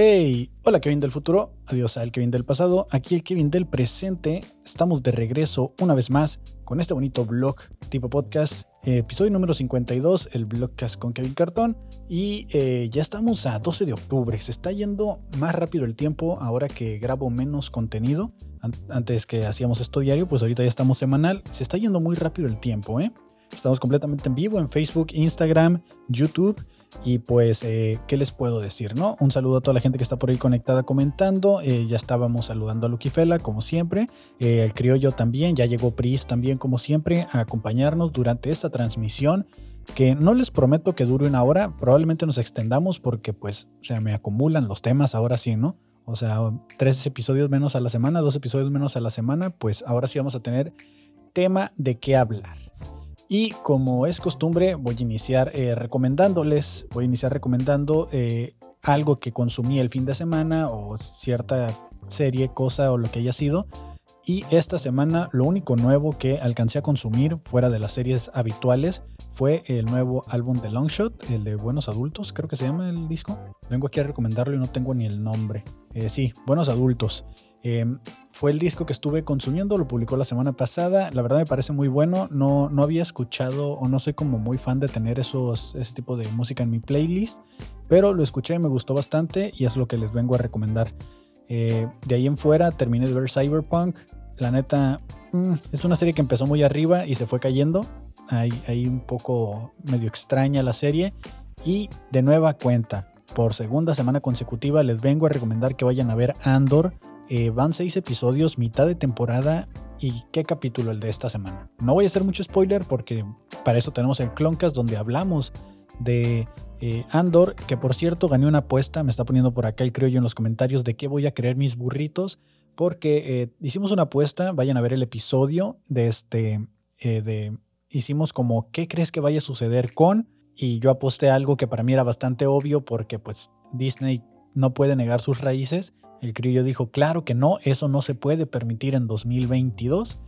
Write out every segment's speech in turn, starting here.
Hey, hola Kevin del futuro, adiós al Kevin del pasado, aquí el Kevin del presente. Estamos de regreso una vez más con este bonito blog tipo podcast, episodio número 52, el blogcast con Kevin Cartón. Y eh, ya estamos a 12 de octubre, se está yendo más rápido el tiempo ahora que grabo menos contenido. Antes que hacíamos esto diario, pues ahorita ya estamos semanal. Se está yendo muy rápido el tiempo, ¿eh? Estamos completamente en vivo en Facebook, Instagram, YouTube. Y pues, eh, ¿qué les puedo decir? no? Un saludo a toda la gente que está por ahí conectada comentando. Eh, ya estábamos saludando a Lucky Fela, como siempre. Eh, el criollo también, ya llegó Pris también, como siempre, a acompañarnos durante esta transmisión. Que no les prometo que dure una hora, probablemente nos extendamos porque, pues, o sea, me acumulan los temas ahora sí, ¿no? O sea, tres episodios menos a la semana, dos episodios menos a la semana, pues ahora sí vamos a tener tema de qué hablar. Y como es costumbre, voy a iniciar eh, recomendándoles, voy a iniciar recomendando eh, algo que consumí el fin de semana o cierta serie, cosa o lo que haya sido. Y esta semana lo único nuevo que alcancé a consumir fuera de las series habituales fue el nuevo álbum de Longshot, el de Buenos Adultos, creo que se llama el disco. Vengo aquí a recomendarlo y no tengo ni el nombre. Eh, sí, Buenos Adultos. Em, fue el disco que estuve consumiendo, lo publicó la semana pasada. La verdad me parece muy bueno. No, no había escuchado o no soy como muy fan de tener esos, ese tipo de música en mi playlist, pero lo escuché y me gustó bastante y es lo que les vengo a recomendar. Eh, de ahí en fuera terminé de ver Cyberpunk. La neta, mm, es una serie que empezó muy arriba y se fue cayendo. Ahí, un poco medio extraña la serie. Y de nueva cuenta, por segunda semana consecutiva les vengo a recomendar que vayan a ver Andor eh, van seis episodios, mitad de temporada. ¿Y qué capítulo el de esta semana? No voy a hacer mucho spoiler porque para eso tenemos el Cloncast donde hablamos de eh, Andor, que por cierto gané una apuesta, me está poniendo por acá creo yo en los comentarios de qué voy a creer mis burritos, porque eh, hicimos una apuesta, vayan a ver el episodio de este, de, hicimos como qué crees que vaya a suceder con, y yo aposté algo que para mí era bastante obvio porque pues Disney no puede negar sus raíces el criollo dijo, claro que no, eso no se puede permitir en 2022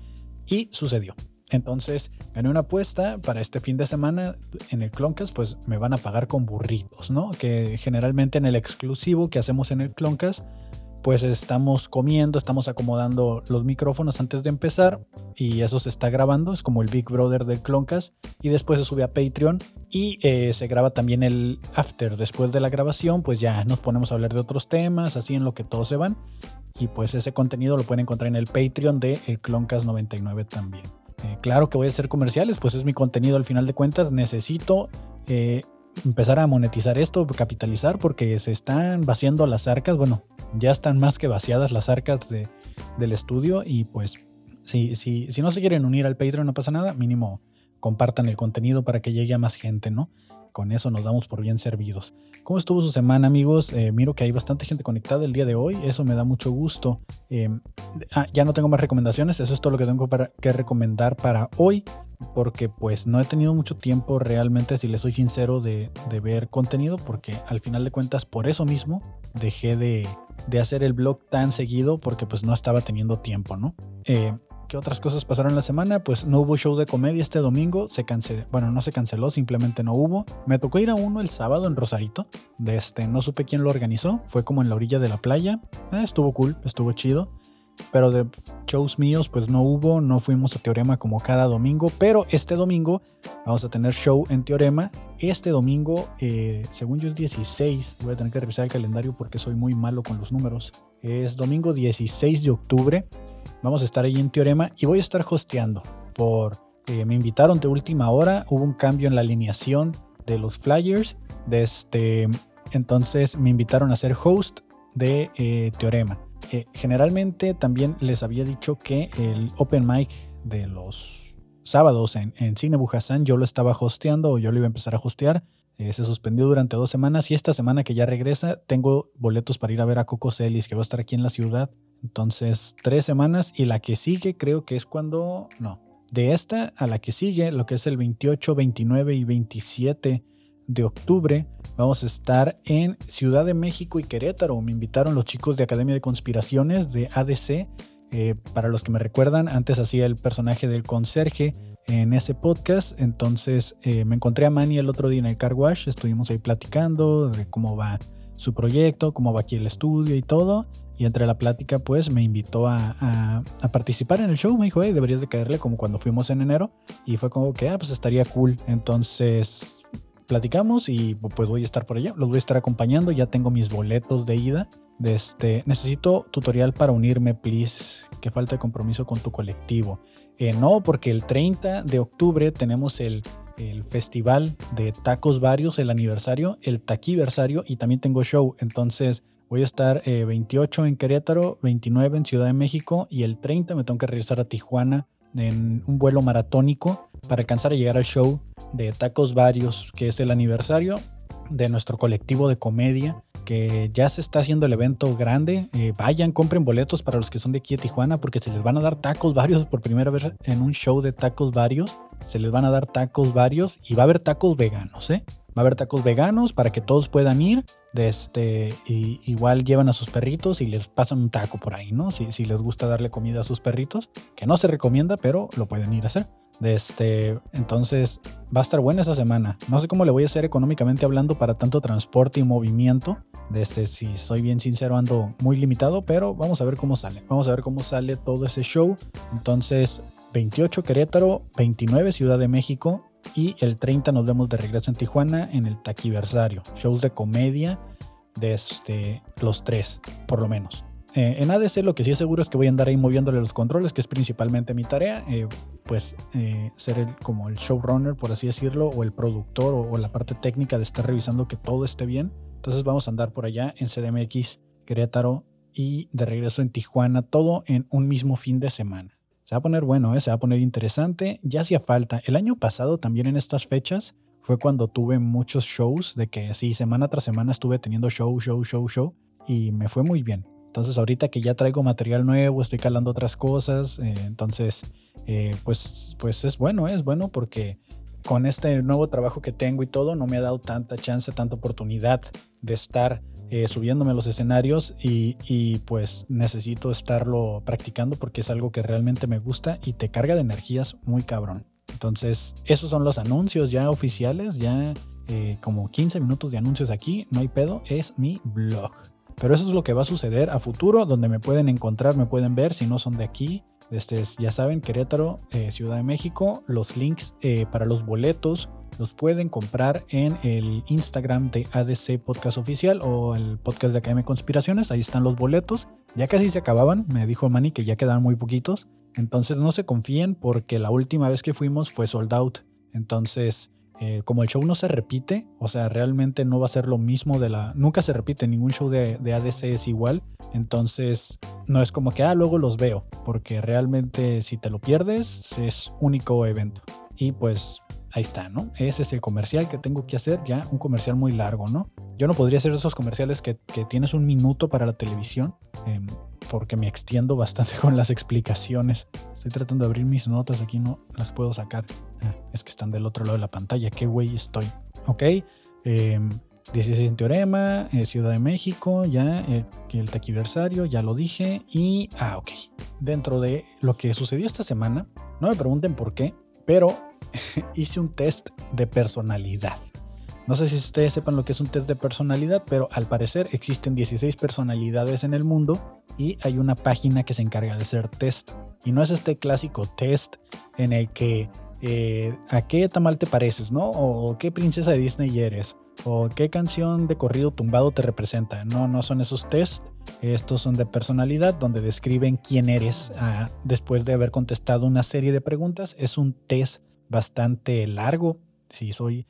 y sucedió. Entonces gané una apuesta para este fin de semana en el Cloncast, pues me van a pagar con burritos, ¿no? Que generalmente en el exclusivo que hacemos en el Cloncast pues estamos comiendo, estamos acomodando los micrófonos antes de empezar y eso se está grabando, es como el Big Brother del Cloncast y después se sube a Patreon y eh, se graba también el after. Después de la grabación pues ya nos ponemos a hablar de otros temas, así en lo que todos se van y pues ese contenido lo pueden encontrar en el Patreon de el Cloncast 99 también. Eh, claro que voy a hacer comerciales, pues es mi contenido al final de cuentas, necesito... Eh, empezar a monetizar esto, capitalizar, porque se están vaciando las arcas. Bueno, ya están más que vaciadas las arcas de, del estudio y pues si, si, si no se quieren unir al Patreon no pasa nada, mínimo compartan el contenido para que llegue a más gente, ¿no? Con eso nos damos por bien servidos. ¿Cómo estuvo su semana, amigos? Eh, miro que hay bastante gente conectada el día de hoy. Eso me da mucho gusto. Em, ah, ya no tengo más recomendaciones. Eso es todo lo que tengo para, que recomendar para hoy. Porque pues no he tenido mucho tiempo realmente, si les soy sincero, de, de ver contenido. Porque al final de cuentas, por eso mismo, dejé de, de hacer el blog tan seguido porque pues no estaba teniendo tiempo, ¿no? Eh, ¿Qué otras cosas pasaron la semana? Pues no hubo show de comedia este domingo, se canceló, bueno, no se canceló, simplemente no hubo. Me tocó ir a uno el sábado en Rosarito, de este, no supe quién lo organizó, fue como en la orilla de la playa, eh, estuvo cool, estuvo chido. Pero de shows míos, pues no hubo, no fuimos a Teorema como cada domingo, pero este domingo vamos a tener show en Teorema este domingo, eh, según yo es 16, voy a tener que revisar el calendario porque soy muy malo con los números. Es domingo 16 de octubre. Vamos a estar ahí en Teorema y voy a estar hosteando. Por, eh, me invitaron de última hora, hubo un cambio en la alineación de los Flyers. De este, entonces me invitaron a ser host de eh, Teorema. generalmente también les había dicho que el open mic de los sábados en, Cine Bujasán, yo lo estaba hosteando o yo lo iba a empezar a hostear. Eh, se suspendió durante dos semanas y esta semana que ya regresa tengo boletos para ir a ver a Coco Celis que va a estar aquí en la ciudad. Entonces, tres semanas y la que sigue creo que es cuando... No, de esta a la que sigue, lo que es el 28, 29 y 27 de octubre, vamos a estar en Ciudad de México y Querétaro. Me invitaron los chicos de Academia de Conspiraciones de ADC eh, para los que me recuerdan, antes hacía el personaje del conserje en ese podcast. Entonces eh, me encontré a Manny el otro día en el car wash. Estuvimos ahí platicando de cómo va su proyecto, cómo va aquí el estudio y todo. Y entre la plática, pues me invitó a, a, participar en el show. Me dijo, hey, deberías de caerle como cuando fuimos en enero. Y fue como que, ah, pues estaría cool. Entonces platicamos y pues voy a estar por allá. Los voy a estar acompañando. Ya tengo mis boletos de ida. Este, necesito tutorial para unirme, please. Que falta de compromiso con tu colectivo. Eh, no, porque el 30 de octubre tenemos el, el festival de tacos varios, el aniversario, el taquiversario y también tengo show. Entonces Voy a estar 28 eh, en Querétaro, 29 en Ciudad de México y el 30 me tengo que regresar a Tijuana en un vuelo maratónico para alcanzar a llegar al show de Tacos Varios, que es el aniversario de nuestro colectivo de comedia, que ya se está haciendo el evento grande. Eh, vayan, compren boletos para los que son de aquí de Tijuana, porque se les van a dar tacos varios por primera vez en un show de tacos varios. Se les van a dar tacos varios y va a haber tacos veganos, ¿eh? Va a haber tacos veganos para que todos puedan ir. De este, y igual llevan a sus perritos y les pasan un taco por ahí, ¿no? Si, les gusta darle comida a sus perritos, que no se recomienda, pero lo pueden ir a hacer. De este, entonces va a estar buena esa semana. No sé cómo le voy a hacer económicamente hablando para tanto transporte y movimiento. De este, si soy bien sincero, ando muy limitado, pero vamos a ver cómo sale. Vamos a ver cómo sale todo ese show. Entonces, 28 Querétaro, 29 Ciudad de México, y el 30 nos vemos de regreso en Tijuana en el Taquiversario. Shows de comedia de este, los tres, por lo menos. Eh, en ADC lo que sí es seguro es que voy a andar ahí moviéndole los controles, que es principalmente mi tarea. Eh, pues eh, ser el, como el showrunner, por así decirlo, o el productor o, o, la parte técnica de estar revisando que todo esté bien. Entonces vamos a andar por allá en CDMX, Querétaro y de regreso en Tijuana, todo en un mismo fin de semana. Se va a poner bueno, ¿eh? se va a poner interesante. Ya hacía falta. El año pasado también en estas fechas fue cuando tuve muchos shows, de que sí, semana tras semana estuve teniendo show, show, show, show, y me fue muy bien. Entonces ahorita que ya traigo material nuevo, estoy calando otras cosas, eh, entonces eh, pues, pues es bueno, es bueno porque con este nuevo trabajo que tengo y todo, no me ha dado tanta chance, tanta oportunidad de estar eh, subiéndome a los escenarios y, pues necesito estarlo practicando porque es algo que realmente me gusta y te carga de energías muy cabrón. Entonces, esos son los anuncios ya oficiales, ya eh, como 15 minutos de anuncios aquí, no hay pedo, es mi blog. Pero eso es lo que va a suceder a futuro, donde me pueden encontrar, me pueden ver si no son de aquí. Este, ya saben, Querétaro, eh, Ciudad de México, los links para los boletos los pueden comprar en el Instagram de ADC Podcast Oficial o el podcast de Academia Conspiraciones. Ahí están los boletos. Ya casi se acababan. Me dijo Manny que ya quedaban muy poquitos. Entonces no se confíen porque la última vez que fuimos fue sold out. Entonces, eh, como el show no se repite, o sea, realmente no va a ser lo mismo de la... Nunca se repite, ningún show de, de ADC es igual. Entonces, no es como que, ah, luego los veo. Porque realmente si te lo pierdes, es único evento. Y pues ahí está, ¿no? Ese es el comercial que tengo que hacer, ya un comercial muy largo, ¿no? Yo no podría hacer esos comerciales que, tienes un minuto para la televisión, em, porque me extiendo bastante con las explicaciones. Estoy tratando de abrir mis notas, aquí no las puedo sacar. Ah, es que están del otro lado de la pantalla, qué güey estoy. Ok, 16 em, en Teorema, eh, Ciudad de México, ya eh, el taquiversario, ya lo dije. Y, ah, ok. Dentro de lo que sucedió esta semana, no me pregunten por qué, pero hice un test de personalidad. No sé si ustedes sepan lo que es un test de personalidad, pero al parecer existen 16 personalidades en el mundo y hay una página que se encarga de hacer test. Y no es este clásico test en el que eh, a qué tamal te pareces, ¿no? O qué princesa de Disney eres, o qué canción de corrido tumbado te representa. No, no son esos test. Estos son de personalidad, donde describen quién eres ah, después de haber contestado una serie de preguntas. Es un test bastante largo, si soy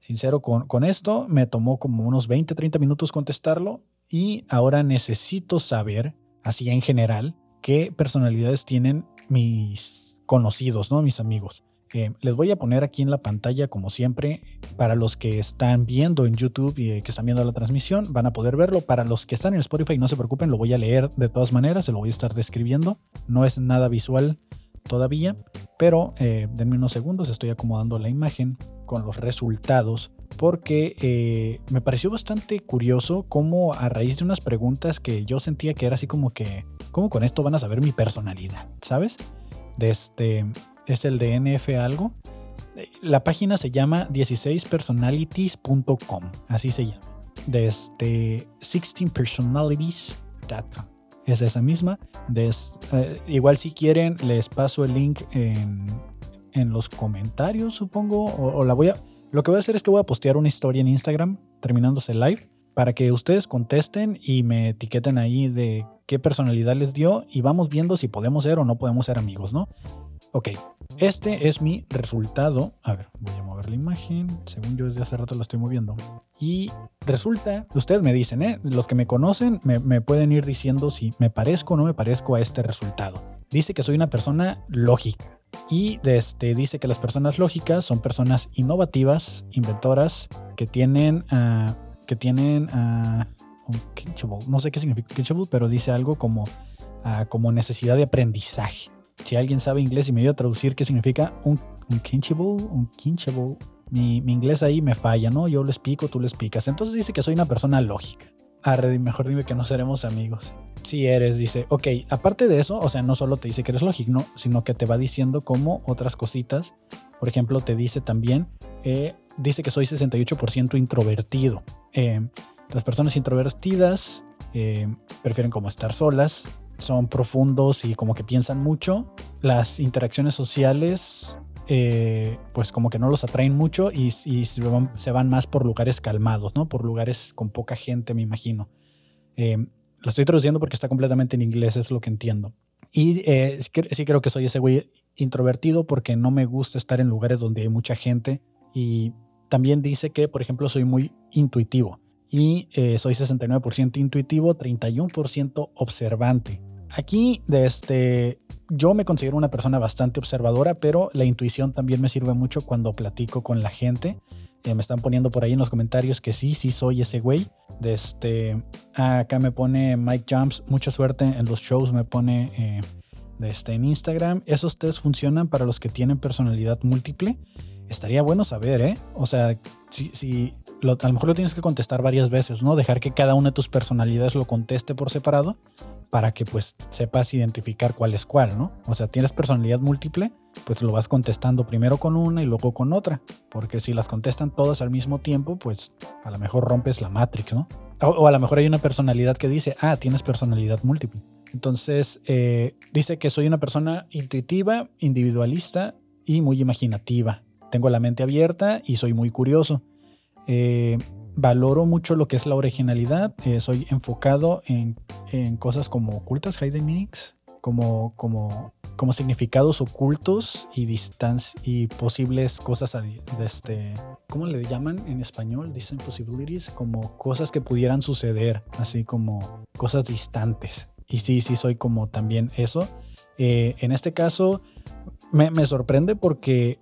sincero con, esto. Me tomó como unos 20, 30 minutos contestarlo y ahora necesito saber, así en general, qué personalidades tienen mis conocidos, ¿no? Mis amigos. Eh, les voy a poner aquí en la pantalla, como siempre, para los que están viendo en YouTube y eh, que están viendo la transmisión, van a poder verlo. Para los que están en Spotify, no se preocupen, lo voy a leer de todas maneras, se lo voy a estar describiendo. No es nada visual todavía, pero eh, denme unos segundos, estoy acomodando la imagen con los resultados porque eh, me pareció bastante curioso cómo a raíz de unas preguntas que yo sentía que era así como que, ¿cómo con esto van a saber mi personalidad? ¿Sabes? De este, es el de NF algo. La página se llama 16personalities.com, así se llama. desde 16personalities.com. Es esa misma. Des, eh, igual si quieren, les paso el link en, en los comentarios, supongo. O, o, la voy a. Lo que voy a hacer es que voy a postear una historia en Instagram terminándose el live para que ustedes contesten y me etiqueten ahí de qué personalidad les dio y vamos viendo si podemos ser o no podemos ser amigos, ¿no? Ok, este es mi resultado. A ver, voy a mover la imagen. Según yo desde hace rato lo estoy moviendo. Y resulta, ustedes me dicen, ¿eh? Los que me conocen me, pueden ir diciendo si me parezco o no me parezco a este resultado. Dice que soy una persona lógica. Y este, dice que las personas lógicas son personas innovativas, inventoras, que tienen... Uh, que tienen uh, un. No sé qué significa kinchable, pero dice algo como, uh, como necesidad de aprendizaje. Si alguien sabe inglés y me dio a traducir qué significa un, un kinchable, un kinchable, mi, mi, inglés ahí me falla, ¿no? Yo lo explico, tú lo explicas. Entonces dice que soy una persona lógica. Arre, mejor dime que no seremos amigos. Si eres, dice, ok, aparte de eso, o sea, no solo te dice que eres lógico, ¿no? sino que te va diciendo como otras cositas. Por ejemplo, te dice también, eh, dice que soy 68% introvertido. Eh, las personas introvertidas eh, prefieren como estar solas, son profundos y como que piensan mucho. Las interacciones sociales, eh, pues como que no los atraen mucho y, y se, van, más por lugares calmados, ¿no? Por lugares con poca gente, me imagino. Eh, lo estoy traduciendo porque está completamente en inglés, es lo que entiendo. Y eh, sí creo que soy ese güey introvertido porque no me gusta estar en lugares donde hay mucha gente. Y también dice que, por ejemplo, soy muy intuitivo y eh, soy 69% intuitivo, 31% observante. Aquí, este, yo me considero una persona bastante observadora, pero la intuición también me sirve mucho cuando platico con la gente. Eh, me están poniendo por ahí en los comentarios que sí, sí soy ese güey. Desde, este, acá me pone Mike Jumps, mucha suerte en los shows, me pone eh, desde, este, en Instagram. Esos test funcionan para los que tienen personalidad múltiple. Estaría bueno saber, ¿eh? O sea, si, si lo, a lo mejor lo tienes que contestar varias veces, ¿no? Dejar que cada una de tus personalidades lo conteste por separado para que pues sepas identificar cuál es cuál, ¿no? O sea, tienes personalidad múltiple, pues lo vas contestando primero con una y luego con otra, porque si las contestan todas al mismo tiempo, pues a lo mejor rompes la matrix, ¿no? O, a lo mejor hay una personalidad que dice, ah, tienes personalidad múltiple. Entonces, eh, dice que soy una persona intuitiva, individualista y muy imaginativa. Tengo la mente abierta y soy muy curioso. Eh, valoro mucho lo que es la originalidad. Eh, soy enfocado en, en, cosas como ocultas, hidden meanings, como, como, como significados ocultos y distancia y posibles cosas de este, ¿cómo le llaman en español? Dicen possibilities, como cosas que pudieran suceder, así como cosas distantes. Y sí, sí soy como también eso. Eh, en este caso, me, me, sorprende porque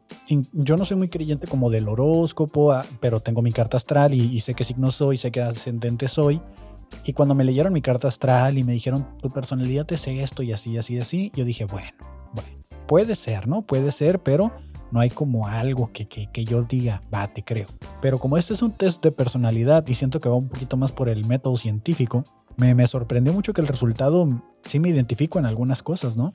yo no soy muy creyente como del horóscopo, ah, pero tengo mi carta astral y, y, sé qué signo soy, sé qué ascendente soy. Y cuando me leyeron mi carta astral y me dijeron, tu personalidad es esto y así, así, así, yo dije, bueno, bueno, puede ser, ¿no? Puede ser, pero no hay como algo que, que, que yo diga, va, te creo. Pero como este es un test de personalidad y siento que va un poquito más por el método científico, me, me sorprendió mucho que el resultado sí me identifico en algunas cosas, ¿no?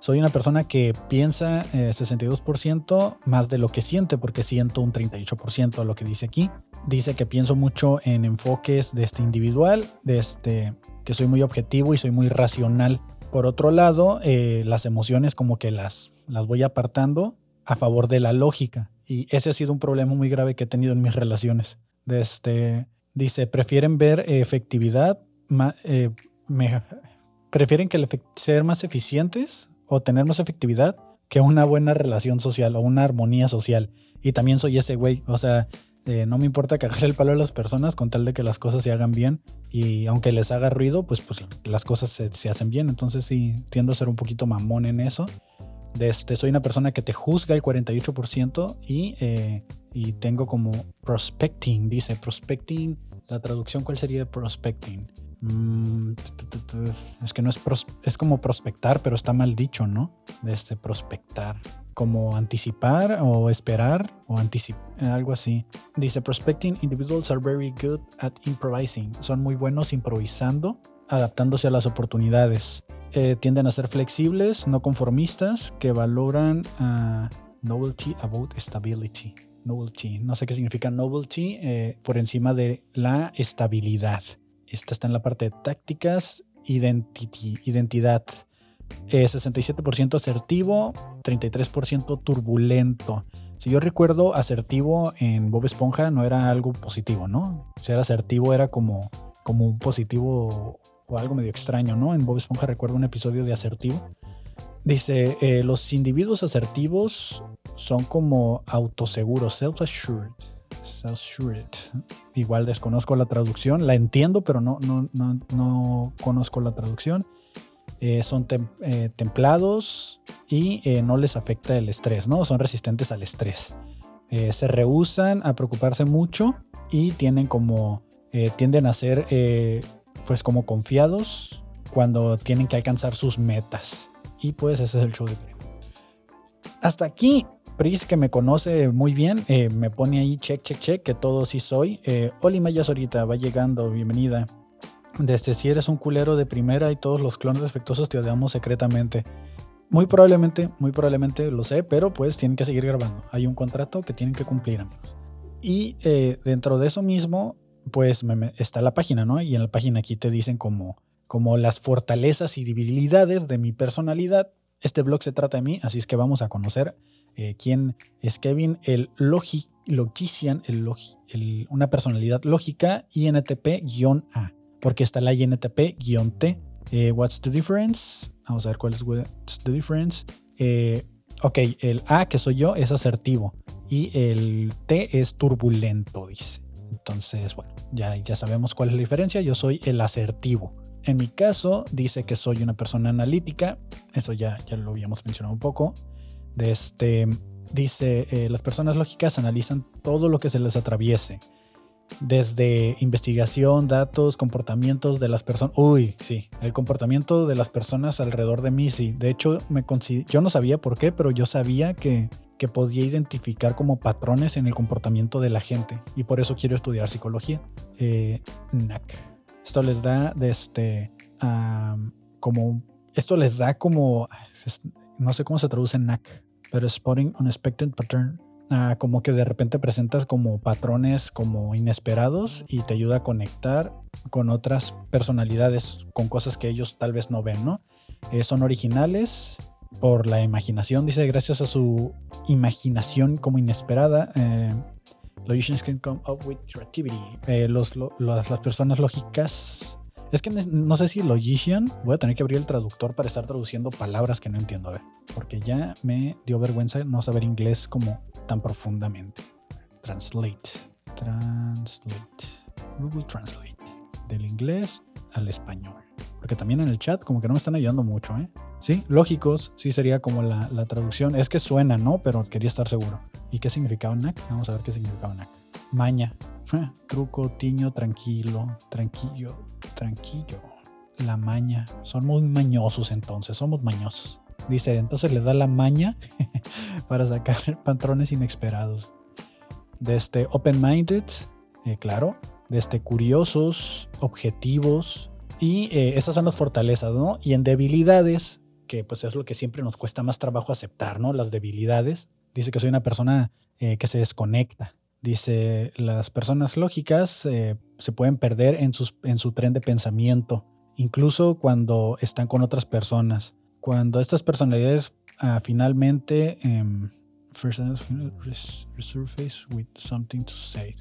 Soy una persona que piensa eh, 62% más de lo que siente, porque siento un 38% lo que dice aquí. Dice que pienso mucho en enfoques de este individual, de este, que soy muy objetivo y soy muy racional. Por otro lado, eh, las emociones como que las, las voy apartando a favor de la lógica. Y ese ha sido un problema muy grave que he tenido en mis relaciones. Este, dice, prefieren ver efectividad, eh, me, prefieren que ser más eficientes o tener más efectividad que una buena relación social o una armonía social. Y también soy ese güey, o sea, eh, no me importa cagarle el palo a las personas con tal de que las cosas se hagan bien y aunque les haga ruido, pues, pues las cosas se, se hacen bien. Entonces sí, tiendo a ser un poquito mamón en eso. De este, soy una persona que te juzga el 48% y, eh, y tengo como prospecting, dice prospecting. La traducción, ¿cuál sería prospecting? Mm, es que no es, es como prospectar, pero está mal dicho, ¿no? De este prospectar. Como anticipar o esperar o anticipar, algo así. Dice, prospecting individuals are very good at improvising. Son muy buenos improvisando, adaptándose a las oportunidades. Eh, tienden a ser flexibles, no conformistas, que valoran uh, novelty about stability. Novelty. No sé qué significa novelty eh, por encima de la estabilidad. Esta está en la parte de tácticas, identidad. 67% asertivo, 33% turbulento. Si yo recuerdo, asertivo en Bob Esponja no era algo positivo, ¿no? Si era asertivo era como, como un positivo o algo medio extraño, ¿no? En Bob Esponja recuerdo un episodio de asertivo. Dice, eh, los individuos asertivos son como autoseguros, self-assured. Self-assured. Igual desconozco la traducción, la entiendo, pero no, no, no, no conozco la traducción. Eh, son eh, templados y no les afecta el estrés, ¿no? Son resistentes al estrés. se rehusan a preocuparse mucho y tienen como, tienden a ser pues como confiados cuando tienen que alcanzar sus metas. Y pues ese es el show de Hasta aquí, Pris, que me conoce muy bien, eh, me pone ahí check, check, check, que todo sí soy. Eh, Oli Mayas ahorita va llegando, bienvenida. Desde si eres un culero de primera y todos los clones defectuosos te odiamos secretamente. Muy probablemente, muy probablemente lo sé, pero pues tienen que seguir grabando. Hay un contrato que tienen que cumplir, amigos. Y eh, dentro de eso mismo, pues está la página, ¿no? Y en la página aquí te dicen como como las fortalezas y debilidades de mi personalidad. Este blog se trata de mí, así es que vamos a conocer eh, quién es Kevin, el logi, logician, una personalidad lógica INTP-A, porque está la INTP-T. Eh, what's the difference? Vamos a ver cuál es what's the difference. Eh, ok, el A, que soy yo, es asertivo y el T es turbulento, dice. Entonces, bueno, ya, ya sabemos cuál es la diferencia. Yo soy el asertivo. En mi caso, dice que soy una persona analítica. Eso ya, ya lo habíamos mencionado un poco. De este, dice, eh, las personas lógicas analizan todo lo que se les atraviese. Desde investigación, datos, comportamientos de las personas. Uy, sí, el comportamiento de las personas alrededor de mí, sí. De hecho, me yo no sabía por qué, pero yo sabía que, que podía identificar como patrones en el comportamiento de la gente. Y por eso quiero estudiar psicología. Eh, NAC. Esto les da este, como, esto les da como, no sé cómo se traduce en NAC, pero Spotting Unexpected Pattern. Ah, como que de repente presentas como patrones como inesperados y te ayuda a conectar con otras personalidades, con cosas que ellos tal vez no ven, ¿no? Eh, son originales por la imaginación, dice, gracias a su imaginación como inesperada, eh, Logicians can come up with creativity. Eh, los, las personas lógicas. Es que no sé si logician. Voy a tener que abrir el traductor para estar traduciendo palabras que no entiendo. A ver, porque ya me dio vergüenza no saber inglés como tan profundamente. Translate. Translate. Google Translate. Del inglés al español. Porque también en el chat como que no me están ayudando mucho, ¿eh? Sí, lógicos, sí sería como la, la traducción. Es que suena, ¿no? Pero quería estar seguro. ¿Y qué significaba NAC? Vamos a ver qué significaba NAC. Maña. Truco, tiño, tranquilo, tranquilo, tranquilo. La maña. Son muy mañosos entonces, somos mañosos. Dice, entonces le da la maña para sacar patrones inesperados. De este open-minded, eh, claro. De este curiosos, objetivos. Y eh, esas son las fortalezas, ¿no? Y en debilidades, que pues es lo que siempre nos cuesta más trabajo aceptar, ¿no? Las debilidades Dice que soy una persona eh, que se desconecta. Dice, las personas lógicas eh, se pueden perder en, sus, en su tren de pensamiento, incluso cuando están con otras personas. Cuando estas personalidades ah, finalmente um, resurface with something to say.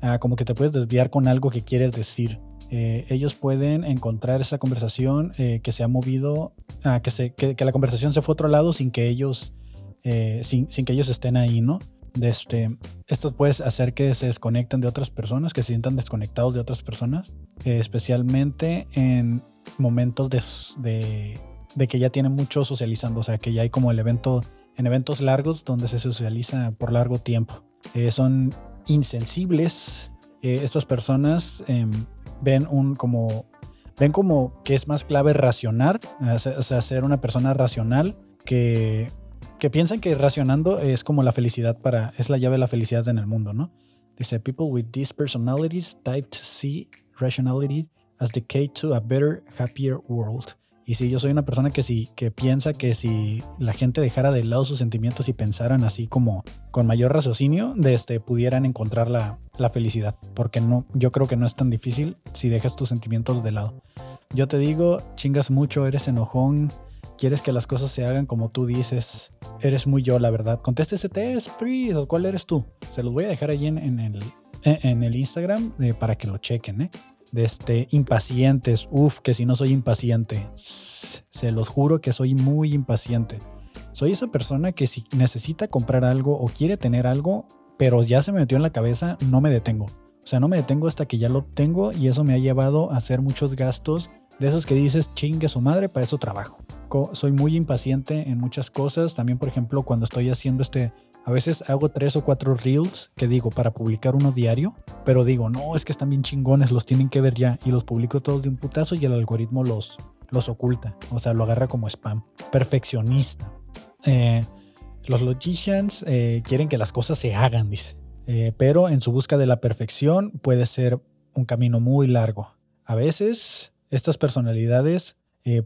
Ah, como que te puedes desviar con algo que quieres decir. Eh, ellos pueden encontrar esa conversación que se ha movido, ah, que, se, que, la conversación se fue a otro lado sin que ellos eh, sin, que ellos estén ahí, ¿no? Este, esto puede hacer que se desconecten de otras personas, que se sientan desconectados de otras personas, eh, especialmente en momentos de, de, que ya tienen mucho socializando, o sea, que ya hay como el evento, en eventos largos donde se socializa por largo tiempo. Eh, son insensibles, estas personas em, ven un como ven como que es más clave racionar, o sea, ser una persona racional que que piensan que racionando es como la felicidad para, es la llave de la felicidad en el mundo, ¿no? Dice, people with these personalities type to see rationality as the key to a better, happier world. Y sí, yo soy una persona que sí, que piensa que si la gente dejara de lado sus sentimientos y pensaran así como con mayor raciocinio, de este, pudieran encontrar la, la felicidad. Porque no, yo creo que no es tan difícil si dejas tus sentimientos de lado. Yo te digo, chingas mucho, eres enojón, quieres que las cosas se hagan como tú dices. Eres muy yo, la verdad. Contesta ese test, please. ¿Cuál eres tú? Se los voy a dejar allí en, en el, en el Instagram eh, para que lo chequen, ¿eh? de este, impacientes. Uf, que si no soy impaciente. Se los juro que soy muy impaciente. Soy esa persona que si necesita comprar algo o quiere tener algo, pero ya se me metió en la cabeza, no me detengo. O sea, no me detengo hasta que ya lo tengo y eso me ha llevado a hacer muchos gastos de esos que dices, chingue su madre, para eso trabajo. Soy muy impaciente en muchas cosas. También, por ejemplo, cuando estoy haciendo este a veces hago tres o cuatro reels que digo para publicar uno diario, pero digo, no, es que están bien chingones, los tienen que ver ya y los publico todos de un putazo y el algoritmo los, los oculta, o sea, lo agarra como spam. Perfeccionista. Eh, los logicians eh, quieren que las cosas se hagan, dice, eh, pero en su busca de la perfección puede ser un camino muy largo. A veces estas personalidades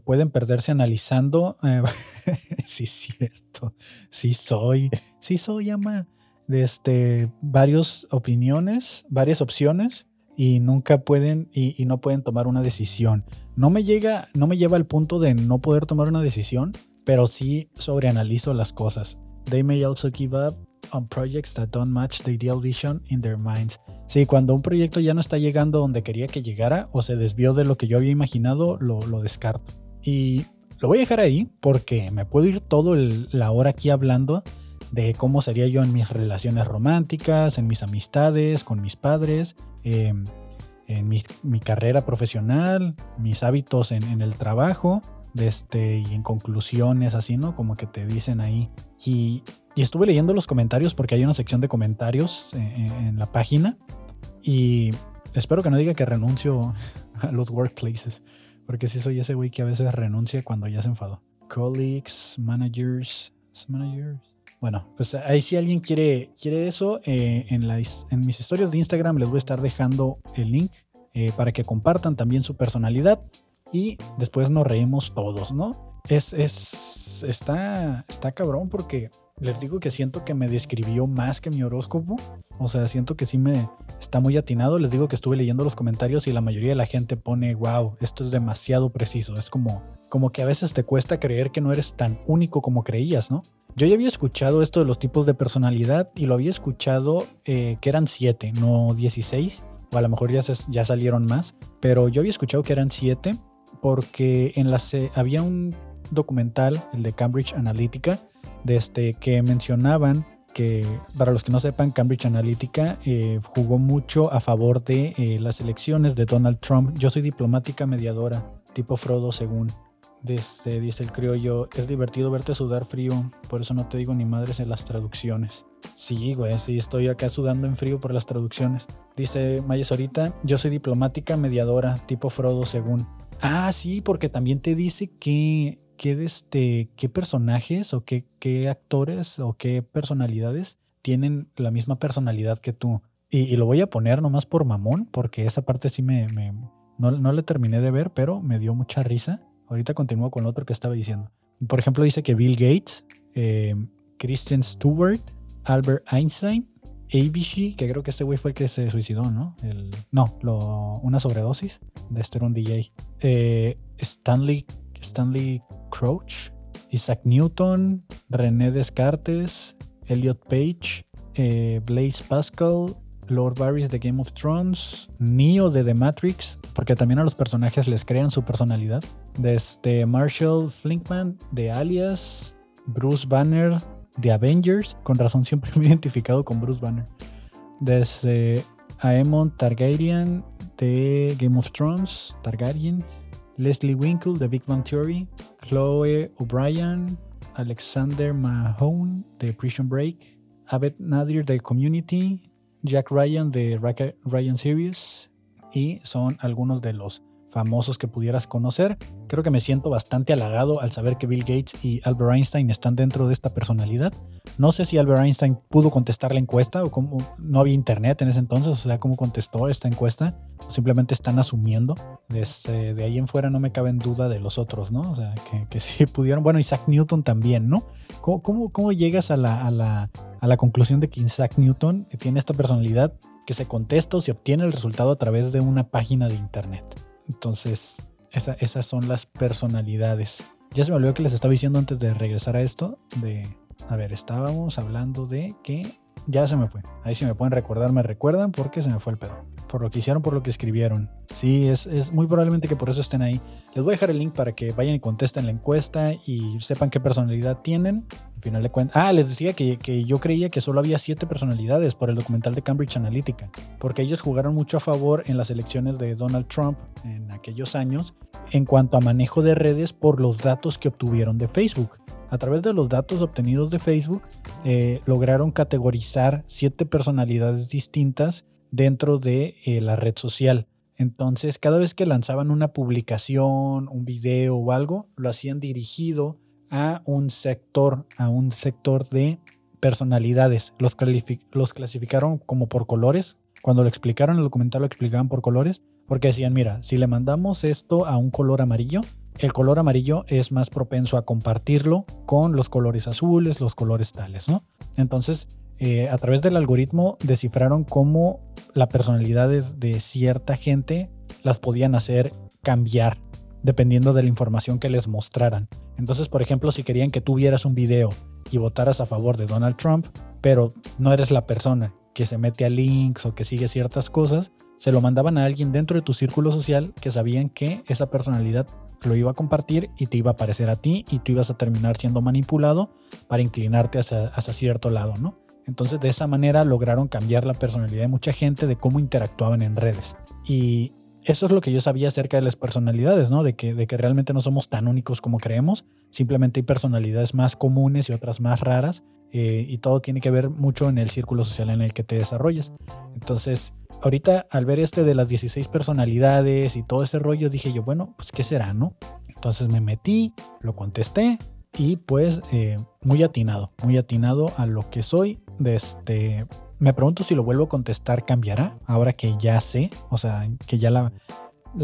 pueden perderse analizando. sí, es cierto. Sí soy sí soy ama este, varias opiniones, varias opciones y nunca pueden y, no pueden tomar una decisión. No me llega, no me lleva al punto de no poder tomar una decisión, pero sí sobreanalizo las cosas. They may also give up on projects that don't match the ideal vision in their minds. Sí, cuando un proyecto ya no está llegando donde quería que llegara o se desvió de lo que yo había imaginado, lo, lo descarto. Y lo voy a dejar ahí porque me puedo ir todo la hora aquí hablando de cómo sería yo en mis relaciones románticas, en mis amistades, con mis padres, em, en mi, carrera profesional, mis hábitos en, el trabajo, este, y en conclusiones así, ¿no? Como que te dicen ahí. Y, estuve leyendo los comentarios porque hay una sección de comentarios en, eh, en la página y espero que no diga que renuncio a los workplaces, porque sí soy ese güey que a veces renuncia cuando ya se enfadó. Colleagues, managers, managers bueno, pues ahí si alguien quiere, quiere eso, eh, en, en mis historias de Instagram les voy a estar dejando el link eh, para que compartan también su personalidad y después nos reímos todos, ¿no? Es, es, está, está cabrón porque les digo que siento que me describió más que mi horóscopo. O sea, siento que sí me está muy atinado. Les digo que estuve leyendo los comentarios y la mayoría de la gente pone, wow, esto es demasiado preciso. Es como, como que a veces te cuesta creer que no eres tan único como creías, ¿no? Yo ya había escuchado esto de los tipos de personalidad y lo había escuchado eh, que eran siete, no 16, o a lo mejor ya, ya salieron más, pero yo había escuchado que eran siete porque en la había un documental, el de Cambridge Analytica, de este, que mencionaban que, para los que no sepan, Cambridge Analytica eh, jugó mucho a favor de eh, las elecciones de Donald Trump. Yo soy diplomática mediadora, tipo Frodo según. Este, dice el criollo, es divertido verte sudar frío, por eso no te digo ni madres en las traducciones. Sí, güey, sí, estoy acá sudando en frío por las traducciones. Dice Mayes ahorita, yo soy diplomática mediadora, tipo Frodo según. Ah, sí, porque también te dice que, que este, qué personajes o qué, qué actores o qué personalidades tienen la misma personalidad que tú. Y, lo voy a poner nomás por mamón, porque esa parte sí me, me no, no le terminé de ver, pero me dio mucha risa Ahorita continúo con lo otro que estaba diciendo. Por ejemplo, dice que Bill Gates, eh, Kristen Stewart, Albert Einstein, ABC, que creo que este güey fue el que se suicidó, ¿no? No, una sobredosis de este un DJ. Eh, Stanley, Stanley Crouch, Isaac Newton, René Descartes, Elliot Page, eh, Blaise Pascal, Lord Varys de Game of Thrones, Neo de The Matrix, porque también a los personajes les crean su personalidad. Desde Marshall Flinkman de Alias, Bruce Banner de Avengers, con razón siempre me he identificado con Bruce Banner. Desde Aemon Targaryen de Game of Thrones, Targaryen, Leslie Winkle de Big Bang Theory, Chloe O'Brien, Alexander Mahone de Prison Break, Abed Nadir de Community, Jack Ryan de Ryan Series y son algunos de los famosos que pudieras conocer. Creo que me siento bastante halagado al saber que Bill Gates y Albert Einstein están dentro de esta personalidad. No sé si Albert Einstein pudo contestar la encuesta o cómo no había internet en ese entonces, o sea, cómo contestó esta encuesta. O simplemente están asumiendo. Desde, de ahí en fuera no me cabe duda de los otros, ¿no? O sea, que, que sí pudieron. Bueno, Isaac Newton también, ¿no? ¿Cómo, cómo, cómo llegas a la, a, la, a la conclusión de que Isaac Newton tiene esta personalidad que se contesta o se obtiene el resultado a través de una página de internet? Entonces, esas son las personalidades. Ya se me olvidó que les estaba diciendo antes de regresar a esto. De, a ver, estábamos hablando de que ya se me fue. Ahí si me pueden recordar, me recuerdan porque se me fue el pedo por lo que hicieron, por lo que escribieron. Sí, es, muy probablemente que por eso estén ahí. Les voy a dejar el link para que vayan y contesten la encuesta y sepan qué personalidad tienen. Al final de cuentas. Ah, les decía que, que, yo creía que solo había siete personalidades por el documental de Cambridge Analytica, porque ellos jugaron mucho a favor en las elecciones de Donald Trump en aquellos años en cuanto a manejo de redes por los datos que obtuvieron de Facebook. A través de los datos obtenidos de Facebook, eh, lograron categorizar siete personalidades distintas dentro de eh, la red social. Entonces, cada vez que lanzaban una publicación, un video o algo, lo hacían dirigido a un sector, a un sector de personalidades. Los, los clasificaron como por colores. Cuando lo explicaron, el documental lo explicaban por colores, porque decían, mira, si le mandamos esto a un color amarillo, el color amarillo es más propenso a compartirlo con los colores azules, los colores tales, ¿no? Entonces, eh, a través del algoritmo descifraron cómo la personalidad de cierta gente las podían hacer cambiar dependiendo de la información que les mostraran. Entonces, por ejemplo, si querían que tú vieras un video y votaras a favor de Donald Trump, pero no eres la persona que se mete a links o que sigue ciertas cosas, se lo mandaban a alguien dentro de tu círculo social que sabían que esa personalidad lo iba a compartir y te iba a aparecer a ti y tú ibas a terminar siendo manipulado para inclinarte hacia, hacia cierto lado, ¿no? Entonces de esa manera lograron cambiar la personalidad de mucha gente de cómo interactuaban en redes. Y eso es lo que yo sabía acerca de las personalidades, ¿no? De que, de que realmente no somos tan únicos como creemos. Simplemente hay personalidades más comunes y otras más raras. Eh, y todo tiene que ver mucho en el círculo social en el que te desarrollas. Entonces, ahorita al ver este de las 16 personalidades y todo ese rollo, dije yo, bueno, pues ¿qué será, no? Entonces me metí, lo contesté y pues eh, muy atinado, muy atinado a lo que soy. Este, me pregunto si lo vuelvo a contestar, ¿cambiará? Ahora que ya sé, o sea, que ya la,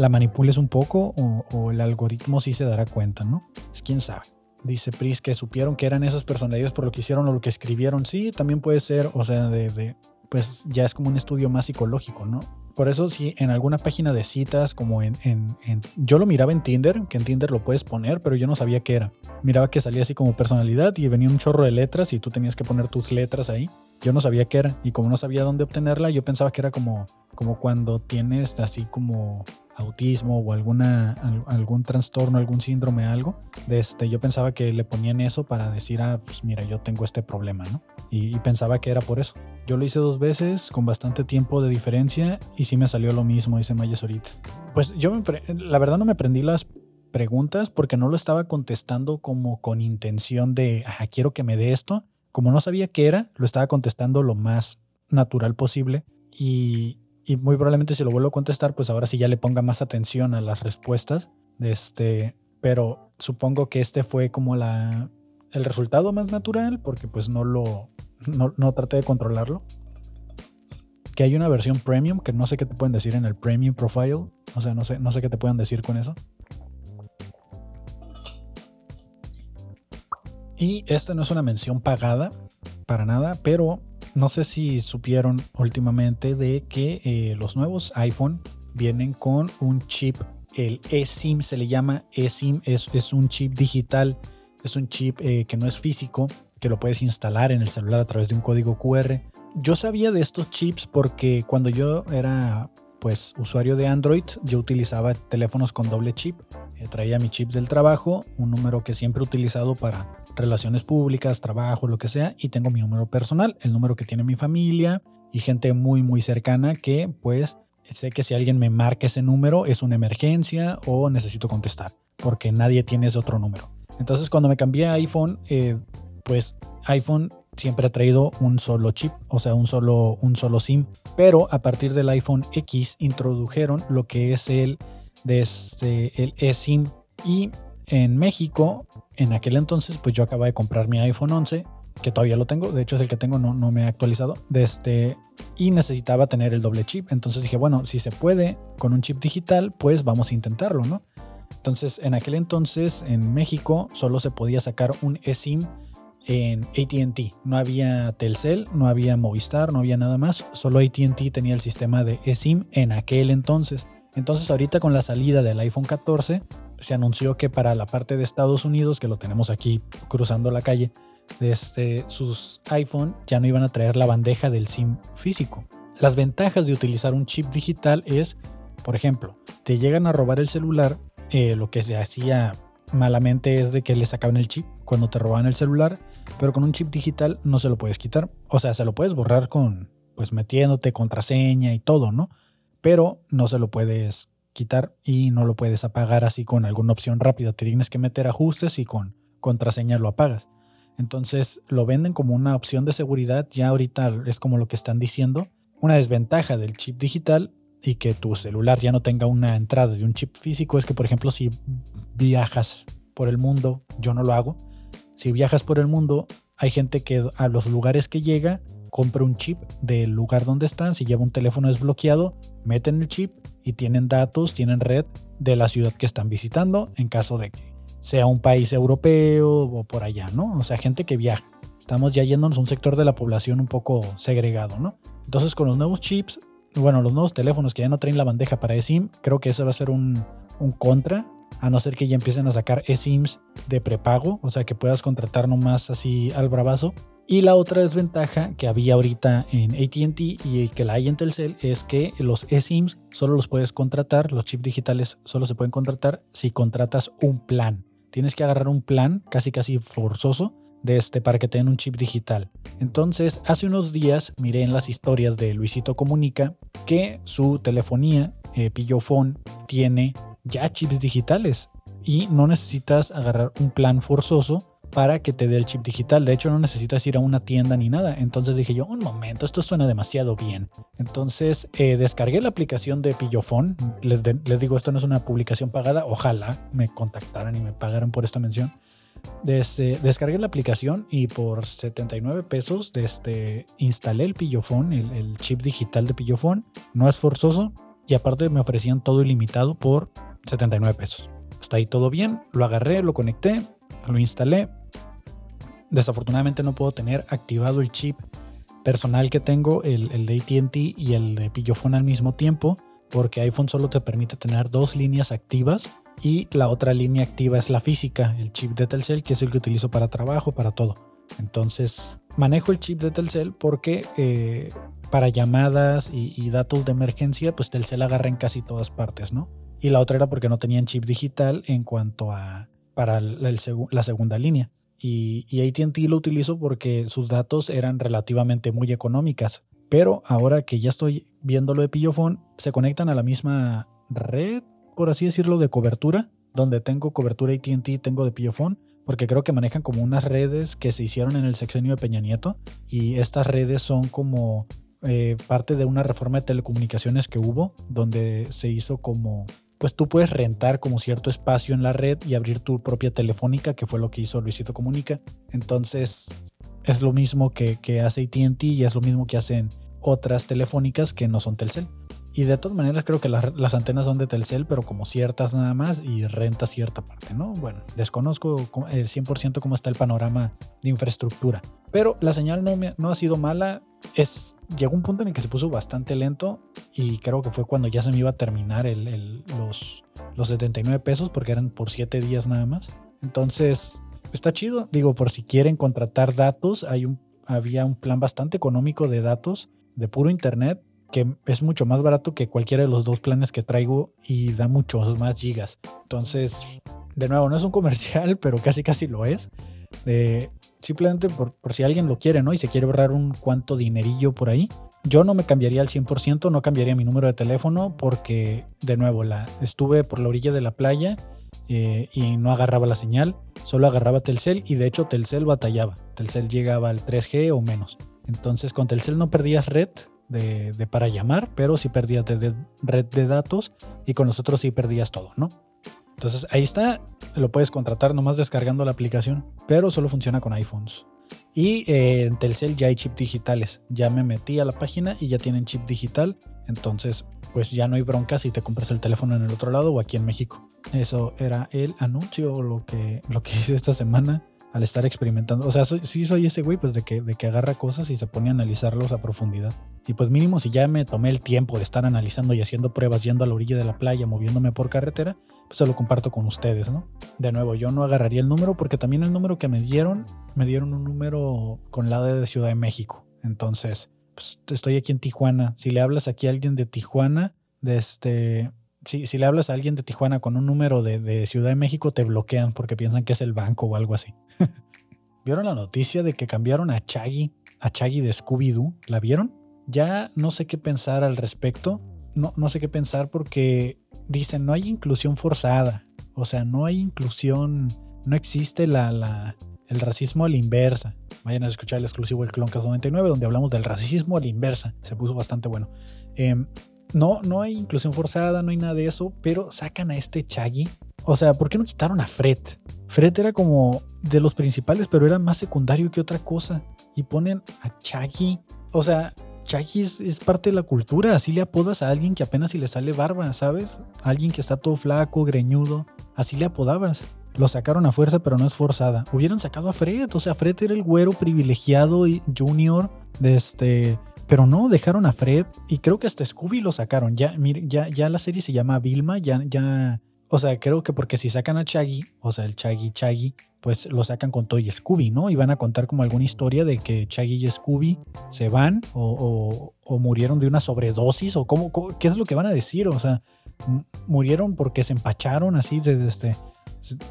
manipules un poco o, el algoritmo sí se dará cuenta, ¿no? Pues quién sabe. Dice Pris que supieron que eran esas personalidades por lo que hicieron o lo que escribieron. Sí, también puede ser, o sea, de pues ya es como un estudio más psicológico, ¿no? Por eso si en alguna página de citas, como en, en, Yo lo miraba en Tinder, que en Tinder lo puedes poner, pero yo no sabía qué era. Miraba que salía así como personalidad y venía un chorro de letras y tú tenías que poner tus letras ahí. Yo no sabía qué era y como no sabía dónde obtenerla, yo pensaba que era como, como cuando tienes así como autismo o alguna, algún trastorno, algún síndrome, algo. Este, yo pensaba que le ponían eso para decir, ah, pues mira, yo tengo este problema, ¿no? Y, pensaba que era por eso. Yo lo hice dos veces con bastante tiempo de diferencia y sí me salió lo mismo, dice Mayes ahorita. Pues yo, la verdad no me prendí las preguntas porque no lo estaba contestando como con intención de, ah, quiero que me dé esto. Como no sabía qué era, lo estaba contestando lo más natural posible y, y muy probablemente si lo vuelvo a contestar, pues ahora sí ya le ponga más atención a las respuestas. Este, pero supongo que este fue como la, el resultado más natural porque pues no lo, no, no traté de controlarlo. Que hay una versión premium que no sé qué te pueden decir en el premium profile. O sea, no sé, no sé qué te puedan decir con eso. Y esta no es una mención pagada para nada, pero no sé si supieron últimamente de que eh, los nuevos iPhone vienen con un chip, el eSIM se le llama eSIM, es, es un chip digital, es un chip eh, que no es físico, que lo puedes instalar en el celular a través de un código QR. Yo sabía de estos chips porque cuando yo era pues usuario de Android, yo utilizaba teléfonos con doble chip. Eh, traía mi chip del trabajo, un número que siempre he utilizado para relaciones públicas, trabajo, lo que sea, y tengo mi número personal, el número que tiene mi familia y gente muy, muy cercana que pues sé que si alguien me marca ese número es una emergencia o necesito contestar, porque nadie tiene ese otro número. Entonces cuando me cambié a iPhone, eh, pues iPhone siempre ha traído un solo chip, o sea, un solo, un solo SIM, pero a partir del iPhone X introdujeron lo que es el desde el eSIM. Y en México, en aquel entonces, pues yo acababa de comprar mi iPhone 11, que todavía lo tengo, de hecho es el que tengo, no, no me ha actualizado, desde, y necesitaba tener el doble chip. Entonces dije, bueno, si se puede con un chip digital, pues vamos a intentarlo, ¿no? Entonces, en aquel entonces, en México, solo se podía sacar un eSIM en ATT. No había Telcel, no había Movistar, no había nada más. Solo ATT tenía el sistema de eSIM en aquel entonces. Entonces ahorita con la salida del iPhone 14 se anunció que para la parte de Estados Unidos, que lo tenemos aquí cruzando la calle, desde sus iPhone ya no iban a traer la bandeja del SIM físico. Las ventajas de utilizar un chip digital es, por ejemplo, te llegan a robar el celular, eh, lo que se hacía malamente es de que le sacaban el chip cuando te robaban el celular, pero con un chip digital no se lo puedes quitar. O sea, se lo puedes borrar con, pues metiéndote contraseña y todo, ¿no? Pero no se lo puedes quitar y no lo puedes apagar así con alguna opción rápida. Te tienes que meter ajustes y con contraseña lo apagas. Entonces lo venden como una opción de seguridad. Ya ahorita es como lo que están diciendo. Una desventaja del chip digital y que tu celular ya no tenga una entrada de un chip físico es que, por ejemplo, si viajas por el mundo, yo no lo hago, si viajas por el mundo, hay gente que a los lugares que llega compra un chip del lugar donde están, si lleva un teléfono desbloqueado, meten el chip y tienen datos, tienen red de la ciudad que están visitando en caso de que sea un país europeo o por allá, ¿no? O sea, gente que viaja. Estamos ya yéndonos a un sector de la población un poco segregado, ¿no? Entonces con los nuevos chips bueno, los nuevos teléfonos que ya no traen la bandeja para eSIM, creo que eso va a ser un, contra, a no ser que ya empiecen a sacar eSIMs de prepago, o sea que puedas contratar nomás así al bravazo. Y la otra desventaja que había ahorita en ATT y que la hay en Telcel es que los eSIMs solo los puedes contratar, los chips digitales solo se pueden contratar si contratas un plan. Tienes que agarrar un plan casi casi forzoso de este para que tengan un chip digital. Entonces, hace unos días miré en las historias de Luisito Comunica que su telefonía eh, Pillofón tiene ya chips digitales y no necesitas agarrar un plan forzoso para que te dé el chip digital. De hecho, no necesitas ir a una tienda ni nada. Entonces dije yo, un momento, esto suena demasiado bien. Entonces eh, descargué la aplicación de Pillofón. Les, les, digo, esto no es una publicación pagada. Ojalá me contactaran y me pagaran por esta mención. Descargué la aplicación y por 79 pesos desde, instalé el pillofón, el, chip digital de pillofón. No es forzoso y aparte me ofrecían todo ilimitado por 79 pesos. Hasta ahí todo bien, lo agarré, lo conecté, lo instalé. Desafortunadamente no puedo tener activado el chip personal que tengo, el, de ATT y el de pillofón al mismo tiempo, porque iPhone solo te permite tener dos líneas activas y la otra línea activa es la física, el chip de Telcel, que es el que utilizo para trabajo, para todo. Entonces, manejo el chip de Telcel porque eh, para llamadas y, datos de emergencia, pues Telcel agarra en casi todas partes, ¿no? Y la otra era porque no tenían chip digital en cuanto a para la segunda línea. Y, y ATT lo utilizo porque sus datos eran relativamente muy económicas. Pero ahora que ya estoy viendo lo de Pillofón, se conectan a la misma red, por así decirlo, de cobertura, donde tengo cobertura ATT, tengo de Pillofón, porque creo que manejan como unas redes que se hicieron en el sexenio de Peña Nieto, y estas redes son como eh, parte de una reforma de telecomunicaciones que hubo, donde se hizo como, pues tú puedes rentar como cierto espacio en la red y abrir tu propia telefónica, que fue lo que hizo Luisito Comunica. Entonces, es lo mismo que, hace ATT y es lo mismo que hacen otras telefónicas que no son Telcel. Y de todas maneras creo que las, antenas son de Telcel, pero como ciertas nada más y renta cierta parte, ¿no? Bueno, desconozco el 100% cómo está el panorama de infraestructura. Pero la señal no, no ha sido mala. Es, llegó un punto en el que se puso bastante lento y creo que fue cuando ya se me iba a terminar el, los, los 79 pesos porque eran por 7 días nada más. Entonces, está chido. Digo, por si quieren contratar datos, hay un, había un plan bastante económico de datos de puro internet que es mucho más barato que cualquiera de los dos planes que traigo y da muchos más gigas. Entonces, de nuevo, no es un comercial, pero casi casi lo es. simplemente por, si alguien lo quiere, ¿no? Y se quiere ahorrar un cuanto dinerillo por ahí. Yo no me cambiaría al 100%, no cambiaría mi número de teléfono porque, de nuevo, la, estuve por la orilla de la playa eh, y no agarraba la señal, solo agarraba Telcel y de hecho Telcel batallaba. Telcel llegaba al 3G o menos. Entonces con Telcel no perdías red, de, para llamar, pero sí perdías de, de red de datos y con los otros sí perdías todo, ¿no? Entonces ahí está, lo puedes contratar nomás descargando la aplicación, pero solo funciona con iPhones. Y eh, en Telcel ya hay chip digitales. Ya me metí a la página y ya tienen chip digital. Entonces, pues ya no hay bronca si te compras el teléfono en el otro lado o aquí en México. Eso era el anuncio, lo que, lo que hice esta semana al estar experimentando. O sea, sí soy ese güey, pues de que, de que agarra cosas y se pone a analizarlos a profundidad. Y pues mínimo si ya me tomé el tiempo de estar analizando y haciendo pruebas yendo a la orilla de la playa, moviéndome por carretera, pues se lo comparto con ustedes, ¿no? De nuevo, yo no agarraría el número porque también el número que me dieron, me dieron un número con la de Ciudad de México. Entonces, pues estoy aquí en Tijuana. Si le hablas aquí a alguien de Tijuana, de este, si, si le hablas a alguien de Tijuana con un número de, Ciudad de México, te bloquean porque piensan que es el banco o algo así. ¿Vieron la noticia de que cambiaron a Chaggy, a Chaggy de Scooby-Doo? ¿La vieron? Ya no sé qué pensar al respecto. No, no sé qué pensar porque dicen no hay inclusión forzada. O sea, no hay inclusión, no existe la, la, el racismo a la inversa. Vayan a escuchar el exclusivo del Cloncast 99 donde hablamos del racismo a la inversa. Se puso bastante bueno. Eh, no, no hay inclusión forzada, no hay nada de eso, pero sacan a este Chaggy. O sea, ¿por qué no quitaron a Fred? Fred era como de los principales, pero era más secundario que otra cosa. Y ponen a Chaggy. O sea, Chaggy es, parte de la cultura. Así le apodas a alguien que apenas si le sale barba, ¿sabes? Alguien que está todo flaco, greñudo. Así le apodabas. Lo sacaron a fuerza, pero no es forzada. Hubieran sacado a Fred. O sea, Fred era el güero privilegiado y junior de este pero no, dejaron a Fred y creo que hasta Scooby lo sacaron. Ya, ya, ya la serie se llama Vilma, ya, ya. O sea, creo que porque si sacan a Chaggy, o sea, el Chaggy Chaggy, pues lo sacan con Toy Scooby, ¿no? Y van a contar como alguna historia de que Chaggy y Scooby se van o, o, murieron de una sobredosis o cómo, qué es lo que van a decir. O sea, murieron porque se empacharon así, desde este,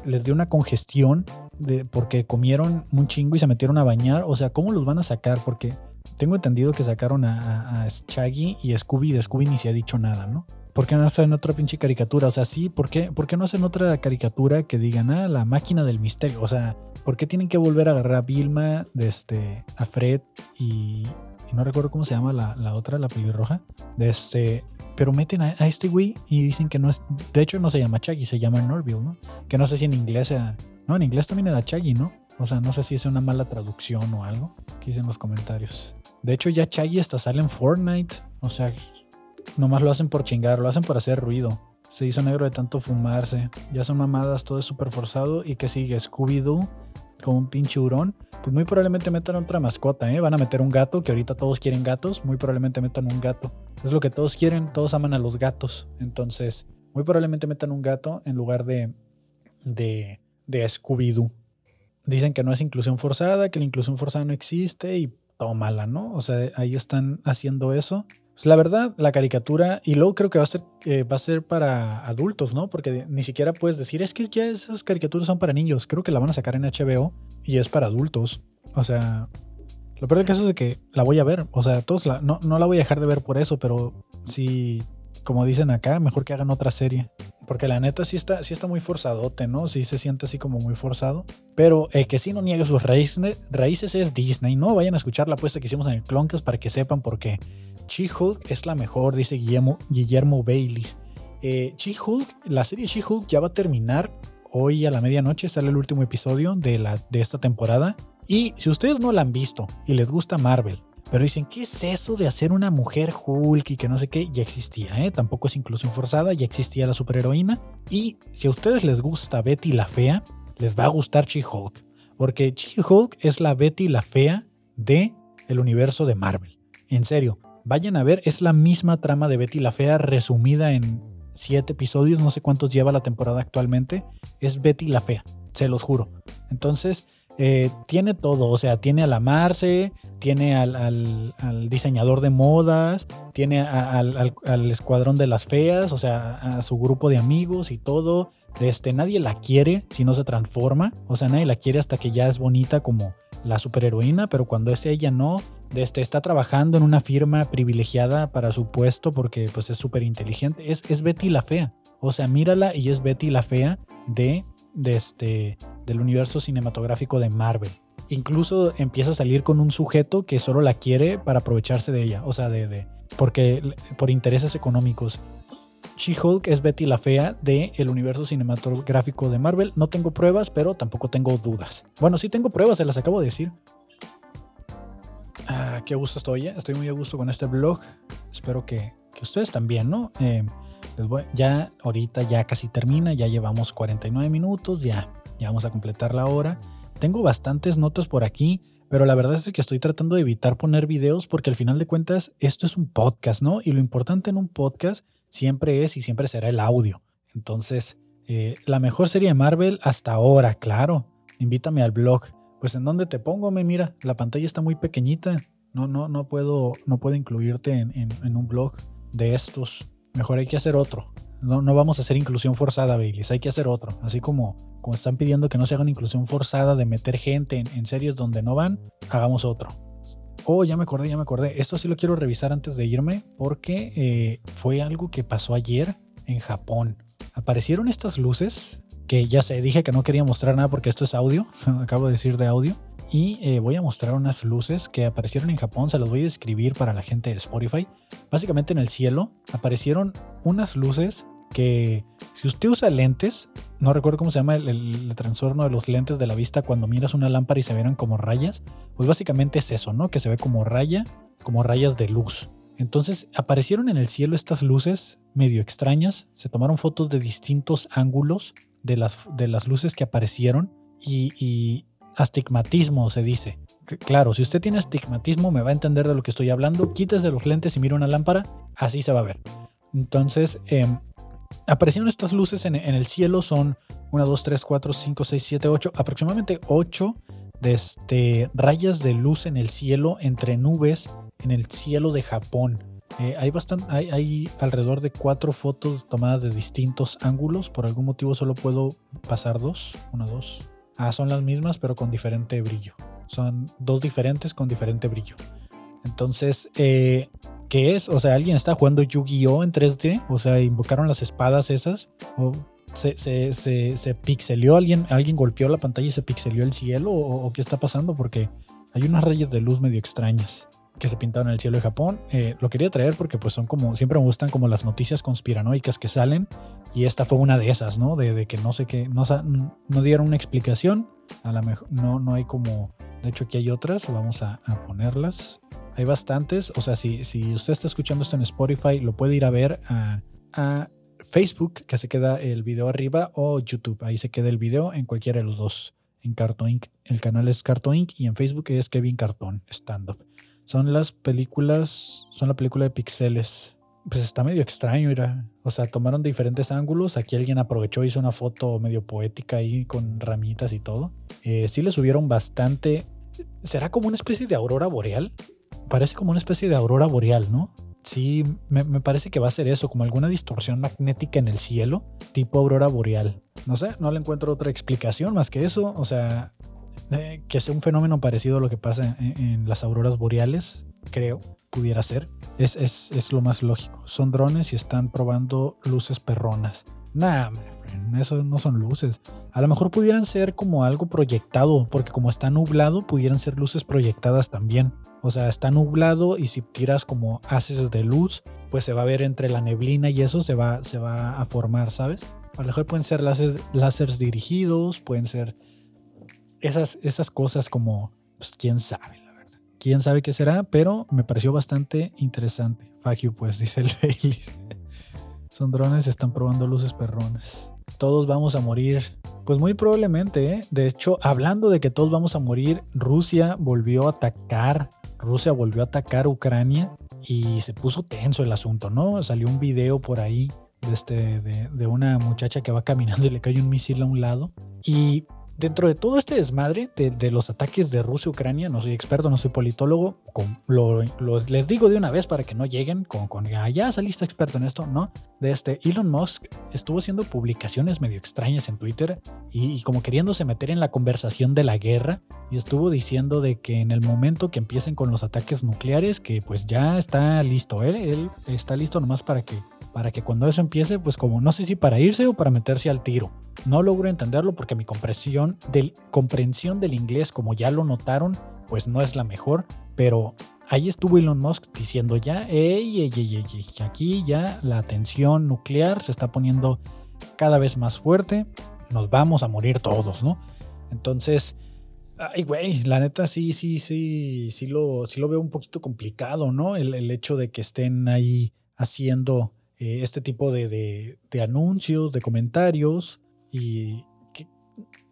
les dio una congestión de, porque comieron un chingo y se metieron a bañar. O sea, ¿cómo los van a sacar? Porque tengo entendido que sacaron a, a, Shaggy y Scooby. De Scooby ni se ha dicho nada, ¿no? ¿Por qué no hacen otra pinche caricatura? O sea, sí, ¿por qué, ¿por qué no hacen otra caricatura que digan, ah, la máquina del misterio? O sea, ¿por qué tienen que volver a agarrar a Vilma, de este, a Fred y, no recuerdo cómo se llama la, la, otra, la pelirroja? De este, pero meten a, este güey y dicen que no es, de hecho no se llama Shaggy, se llama Norville, ¿no? Que no sé si en inglés sea, no, en inglés también era Shaggy, ¿no? O sea, no sé si es una mala traducción o algo. Aquí dicen los comentarios. De hecho, ya Chaggy hasta sale en Fortnite. O sea, nomás lo hacen por chingar, lo hacen por hacer ruido. Se hizo negro de tanto fumarse. Ya son mamadas, todo es súper forzado. ¿Y que sigue? Scooby-Doo con un pinche hurón. Pues muy probablemente metan otra mascota, ¿eh? Van a meter un gato, que ahorita todos quieren gatos. Muy probablemente metan un gato. Es lo que todos quieren, todos aman a los gatos. Entonces, muy probablemente metan un gato en lugar de, de, de Scooby-Doo. Dicen que no es inclusión forzada, que la inclusión forzada no existe y mala, ¿no? O sea, ahí están haciendo eso. Pues la verdad, la caricatura, y luego creo que va a ser, eh, va a ser para adultos, ¿no? Porque ni siquiera puedes decir, es que ya esas caricaturas son para niños. Creo que la van a sacar en HBO y es para adultos. O sea, lo peor del caso es que la voy a ver. O sea, todos no, no la voy a dejar de ver por eso, pero si, como dicen acá, mejor que hagan otra serie. Porque la neta sí está, sí está muy forzadote, ¿no? Sí se siente así como muy forzado. Pero el que sí no niega sus raíces, raíces es Disney, ¿no? Vayan a escuchar la apuesta que hicimos en el Cloncast para que sepan por qué. She-Hulk es la mejor, dice Guillermo, Guillermo. Eh, She-Hulk, la serie She-Hulk ya va a terminar. Hoy a la medianoche sale el último episodio de, la, de esta temporada. Y si ustedes no la han visto y les gusta Marvel, pero dicen, ¿qué es eso de hacer una mujer Hulk y que no sé qué? Ya existía, ¿eh? Tampoco es inclusión forzada, ya existía la superheroína. Y si a ustedes les gusta Betty la Fea, les va a gustar She-Hulk. Porque She-Hulk es la Betty la Fea de el universo de Marvel. En serio, vayan a ver, es la misma trama de Betty la Fea resumida en siete episodios, no sé cuántos lleva la temporada actualmente. Es Betty la Fea, se los juro. Entonces, eh, tiene todo, o sea, tiene a la Marce, tiene al, diseñador de modas, tiene al, escuadrón de las feas, o sea, a su grupo de amigos y todo. Este, nadie la quiere si no se transforma, o sea, nadie la quiere hasta que ya es bonita como la superheroína, pero cuando es ella no, este, está trabajando en una firma privilegiada para su puesto porque pues es súper inteligente. Es, es Betty la fea, o sea, mírala y es Betty la fea de, de este, del universo cinematográfico de Marvel. incluso empieza a salir con un sujeto que solo la quiere para aprovecharse de ella, o sea, de, de porque por intereses económicos. She-Hulk es Betty la Fea del el universo cinematográfico de Marvel. No tengo pruebas, pero tampoco tengo dudas. Bueno, sí tengo pruebas, se las acabo de decir. Ah, qué gusto estoy, ¿eh? estoy muy a gusto con este blog. Espero que, ustedes también, ¿no? Eh, ya ahorita ya casi termina, ya llevamos 49 minutos, ya, vamos a completar la hora. Tengo bastantes notas por aquí, pero la verdad es que estoy tratando de evitar poner videos porque al final de cuentas esto es un podcast, ¿no? Y lo importante en un podcast siempre es y siempre será el audio. Entonces, eh, la mejor serie de Marvel hasta ahora, claro. Invítame al blog. Pues en dónde te pongo, me mira, la pantalla está muy pequeñita. No, no, no puedo, no puedo incluirte en, un blog de estos. Mejor hay que hacer otro. No, no vamos a hacer inclusión forzada, Baileys. Hay que hacer otro. Así como, como están pidiendo que no se haga una inclusión forzada de meter gente en, series donde no van, hagamos otro. Oh, ya me acordé, ya me acordé. Esto sí lo quiero revisar antes de irme porque eh, fue algo que pasó ayer en Japón. Aparecieron estas luces que ya sé, dije que no quería mostrar nada porque esto es audio. Acabo de decir de audio. Y eh, voy a mostrar unas luces que aparecieron en Japón. Se las voy a describir para la gente de Spotify. Básicamente en el cielo aparecieron unas luces que si usted usa lentes, no recuerdo cómo se llama el, trastorno de los lentes de la vista cuando miras una lámpara y se vieron como rayas, pues básicamente es eso, ¿no? Que se ve como raya, como rayas de luz. Entonces aparecieron en el cielo estas luces medio extrañas, se tomaron fotos de distintos ángulos de las, de las luces que aparecieron y astigmatismo se dice. Claro, si usted tiene astigmatismo me va a entender de lo que estoy hablando, quítese los lentes y mira una lámpara, así se va a ver. Entonces, eh, aparecieron estas luces en, el cielo, son 1, 2, 3, 4, 5, 6, 7, 8, aproximadamente 8 de este, rayas de luz en el cielo entre nubes en el cielo de Japón. Eh, hay, bastante, hay, hay, alrededor de cuatro fotos tomadas de distintos ángulos. Por algún motivo solo puedo pasar dos. Una, dos. Ah, son las mismas, pero con diferente brillo. Son dos diferentes con diferente brillo. Entonces, eh, ¿qué es? O sea, alguien está jugando Yu-Gi-Oh en 3D, o sea, invocaron las espadas esas, o se, se, se, pixelió, alguien, alguien golpeó la pantalla y se pixelió el cielo, o, qué está pasando, porque hay unas rayas de luz medio extrañas que se pintaron en el cielo de Japón. Eh, lo quería traer porque pues son como, siempre me gustan como las noticias conspiranoicas que salen, y esta fue una de esas, ¿no? De, que no sé qué, no, no dieron una explicación, a lo mejor no, no hay como, de hecho aquí hay otras, vamos a, ponerlas hay bastantes. O sea, si, si usted está escuchando esto en Spotify, lo puede ir a ver a, Facebook, que se queda el video arriba, o YouTube. Ahí se queda el video en cualquiera de los dos. En Cartoon Inc. El canal es Cartoon Inc. y en Facebook es Kevin Cartón Stand Up. Son las películas, son la película de pixeles. Pues está medio extraño, era. O sea, tomaron diferentes ángulos. Aquí alguien aprovechó, hizo una foto medio poética ahí con ramitas y todo. Eh, sí le subieron bastante. ¿Será como una especie de aurora boreal? parece como una especie de aurora boreal, ¿no? Sí, me, parece que va a ser eso, como alguna distorsión magnética en el cielo, tipo aurora boreal. No sé, no le encuentro otra explicación más que eso. O sea, eh, que sea un fenómeno parecido a lo que pasa en, las auroras boreales, creo, pudiera ser. Es, es, lo más lógico. Son drones y están probando luces perronas. Nah, eso no son luces. A lo mejor pudieran ser como algo proyectado, porque como está nublado, pudieran ser luces proyectadas también. O sea, está nublado y si tiras como haces de luz, pues se va a ver entre la neblina y eso se va, se va a formar, ¿sabes? A lo mejor pueden ser láseres, dirigidos, pueden ser esas, esas cosas como, pues quién sabe, la verdad. Quién sabe qué será, pero me pareció bastante interesante. Fuck pues, dice el Bailey. Son drones, están probando luces perrones. Todos vamos a morir. Pues muy probablemente, ¿eh? De hecho, hablando de que todos vamos a morir, Rusia volvió a atacar Rusia volvió a atacar Ucrania y se puso tenso el asunto, ¿no? Salió un video por ahí de, este, de, de una muchacha que va caminando y le cae un misil a un lado. Y dentro de todo este desmadre de, los ataques de Rusia Ucrania, no soy experto, no soy politólogo, lo, les digo de una vez para que no lleguen con, con ah, ya saliste experto en esto, ¿no? De este Elon Musk estuvo haciendo publicaciones medio extrañas en Twitter y, como queriéndose meter en la conversación de la guerra y estuvo diciendo de que en el momento que empiecen con los ataques nucleares, que pues ya está listo, él, él está listo nomás para que para que cuando eso empiece, pues como no sé si para irse o para meterse al tiro. No logro entenderlo porque mi comprensión del, comprensión del inglés, como ya lo notaron, pues no es la mejor, pero ahí estuvo Elon Musk diciendo ya, ey, ey, ey, ey, aquí ya la tensión nuclear se está poniendo cada vez más fuerte, nos vamos a morir todos, ¿no? Entonces, ay, güey, la neta sí, sí, sí, sí lo, sí lo veo un poquito complicado, ¿no? El, el hecho de que estén ahí haciendo eh, este tipo de, de, de, anuncios, de comentarios, y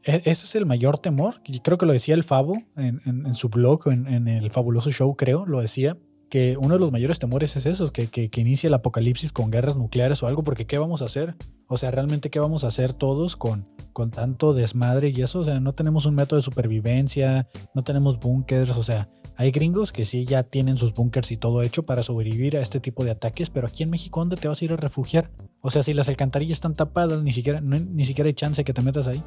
ese es el mayor temor. Creo que lo decía el Favo en, su blog, en, en, el fabuloso show, creo, lo decía, que uno de los mayores temores es eso, que, que, inicie el apocalipsis con guerras nucleares o algo, porque ¿qué vamos a hacer? O sea, realmente, ¿qué vamos a hacer todos con, con tanto desmadre y eso? O sea, no tenemos un método de supervivencia, no tenemos búnkers, o sea, hay gringos que sí ya tienen sus búnkers y todo hecho para sobrevivir a este tipo de ataques, pero aquí en México, ¿dónde te vas a ir a refugiar? O sea, si las alcantarillas están tapadas, ni siquiera, no, ni siquiera hay chance que te metas ahí.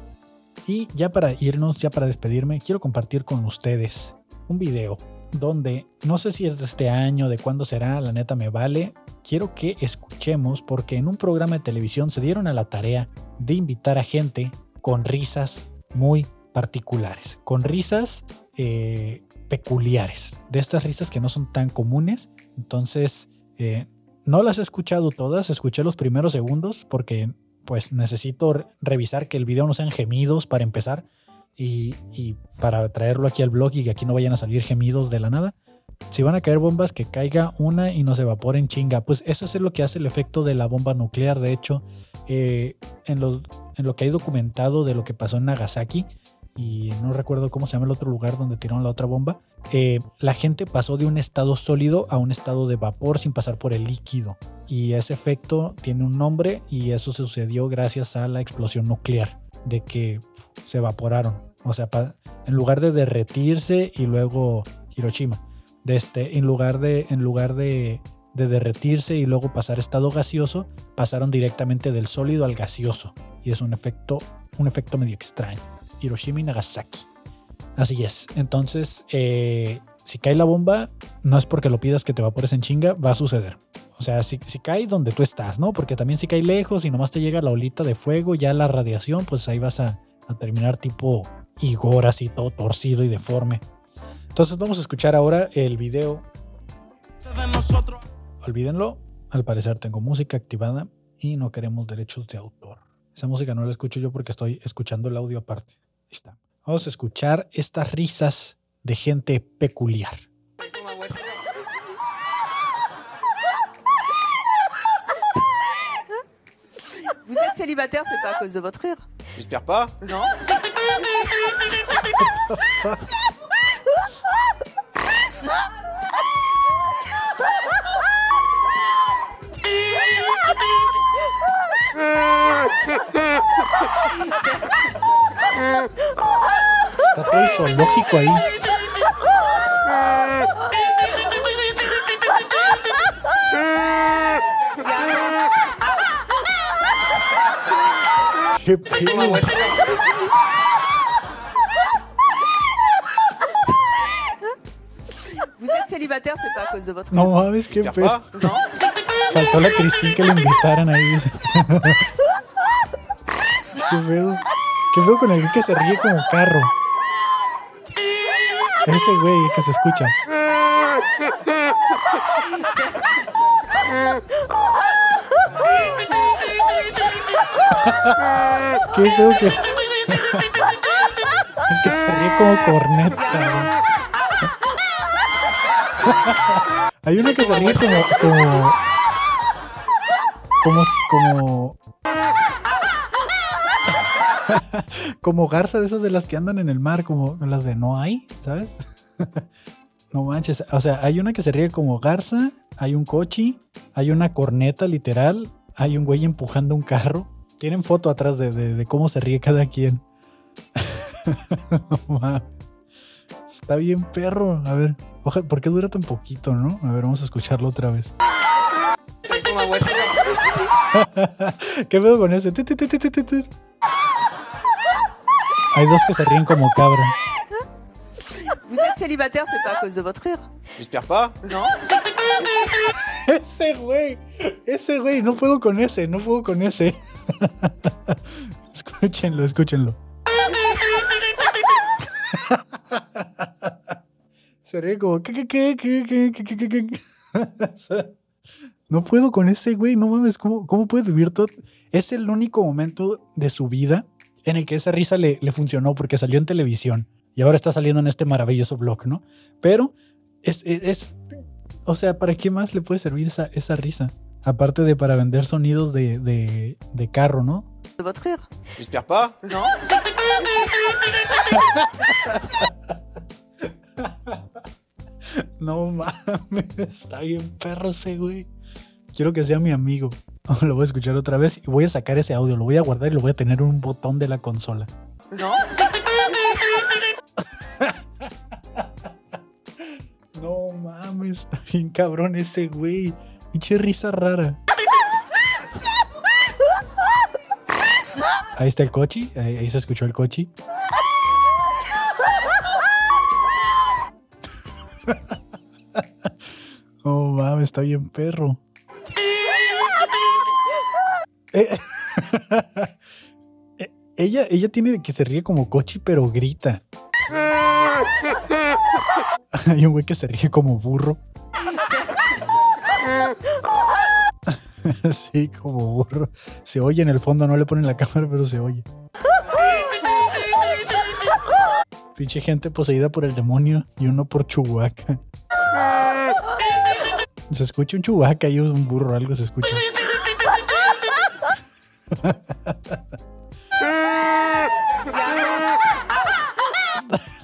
Y ya para irnos, ya para despedirme, quiero compartir con ustedes un video donde no sé si es de este año, de cuándo será, la neta me vale. Quiero que escuchemos porque en un programa de televisión se dieron a la tarea de invitar a gente con risas muy particulares, con risas eh, peculiares, de estas risas que no son tan comunes. Entonces, eh, no las he escuchado todas, escuché los primeros segundos porque pues necesito revisar que el video no sean gemidos para empezar y, y, para traerlo aquí al blog y que aquí no vayan a salir gemidos de la nada. Si van a caer bombas, que caiga una y no se evaporen chinga. Pues eso es lo que hace el efecto de la bomba nuclear. De hecho, eh, en, lo, en lo que hay documentado de lo que pasó en Nagasaki, y no recuerdo cómo se llama el otro lugar donde tiraron la otra bomba, eh, la gente pasó de un estado sólido a un estado de vapor sin pasar por el líquido. Y ese efecto tiene un nombre y eso sucedió gracias a la explosión nuclear, de que se evaporaron. O sea, en lugar de derretirse y luego Hiroshima, este, en lugar de, en lugar de derretirse y luego pasar estado gaseoso, pasaron directamente del sólido al gaseoso. Y es un efecto, un efecto medio extraño. Hiroshima y Nagasaki. Así es. Entonces, eh, si cae la bomba, no es porque lo pidas que te evapores en chinga, va a suceder. O sea, si, si, cae donde tú estás, ¿no? Porque también si cae lejos y nomás te llega la olita de fuego, ya la radiación, pues ahí vas a, a terminar tipo Igor, así todo torcido y deforme. Entonces vamos a escuchar ahora el video. Olvídenlo, al parecer tengo música activada y no queremos derechos de autor. Esa música no la escucho yo porque estoy escuchando el audio aparte. Ahí está. Vamos a escuchar estas risas de gente peculiar. Vous êtes célibataire, c'est pas à cause de votre rire J'espère pas. Non. Está todo el zoológico ahí. ¿Qué pedo? Vous êtes célibataire, c'est pas à cause de votre No mames, qué pedo. pas. Non. Faltó la Cristín que le invitaran ahí. ¿Qué pedo? ¿Qué pedo con el que se ríe como carro? Ese güey que se escucha. ¿Qué pedo que... Que se ríe como corneta. Hay uno que se ríe como... como... Como... como como garza de esas de las que andan en el mar, como las de no hay, ¿sabes? no manches, o sea, hay una que se ríe como garza, hay un cochi, hay una corneta literal, hay un güey empujando un carro. Tienen foto atrás de, de- de cómo se ríe cada quien. no mames. Está bien perro. A ver, ojalá, ¿por qué dura tan poquito, no? A ver, vamos a escucharlo otra vez. ¿Qué pedo con ese? Hay dos que se ríen como cabra. Vous êtes célibataire, c'est pas à cause de votre rire J'espère pas. Non. ese güey, ese güey, no puedo con ese, no puedo con ese. escúchenlo, escúchenlo. Se ríe como, ¿qué, qué, qué, qué, qué, qué, qué, qué? No puedo con ese güey, no mames, ¿cómo, cómo puede vivir todo? Es el único momento de su vida en el que esa risa le, le funcionó porque salió en televisión y ahora está saliendo en este maravilloso blog, ¿no? Pero es, es, es- o sea, ¿para qué más le puede servir esa, esa risa? Aparte de para vender sonidos de, de, de carro, ¿no? De votre rire J'espère pas. Non No mames, está bien perro ese güey. Quiero que sea mi amigo. Lo voy a escuchar otra vez y voy a sacar ese audio, lo voy a guardar y lo voy a tener en un botón de la consola. Non No mames, está bien cabrón ese güey. Pinche risa rara. Ahí está el coche, ahí, ahí se escuchó el coche. Oh mames, está bien perro. Eh, eh, ella, ella tiene que se ríe como cochi, pero grita. Hay un güey que se ríe como burro. sí, como burro. Se oye en el fondo, no le ponen la cámara, pero se oye. Pinche gente poseída por el demonio y uno por Chuhuaca. Se escucha un Chuhuaca y un burro, algo se escucha.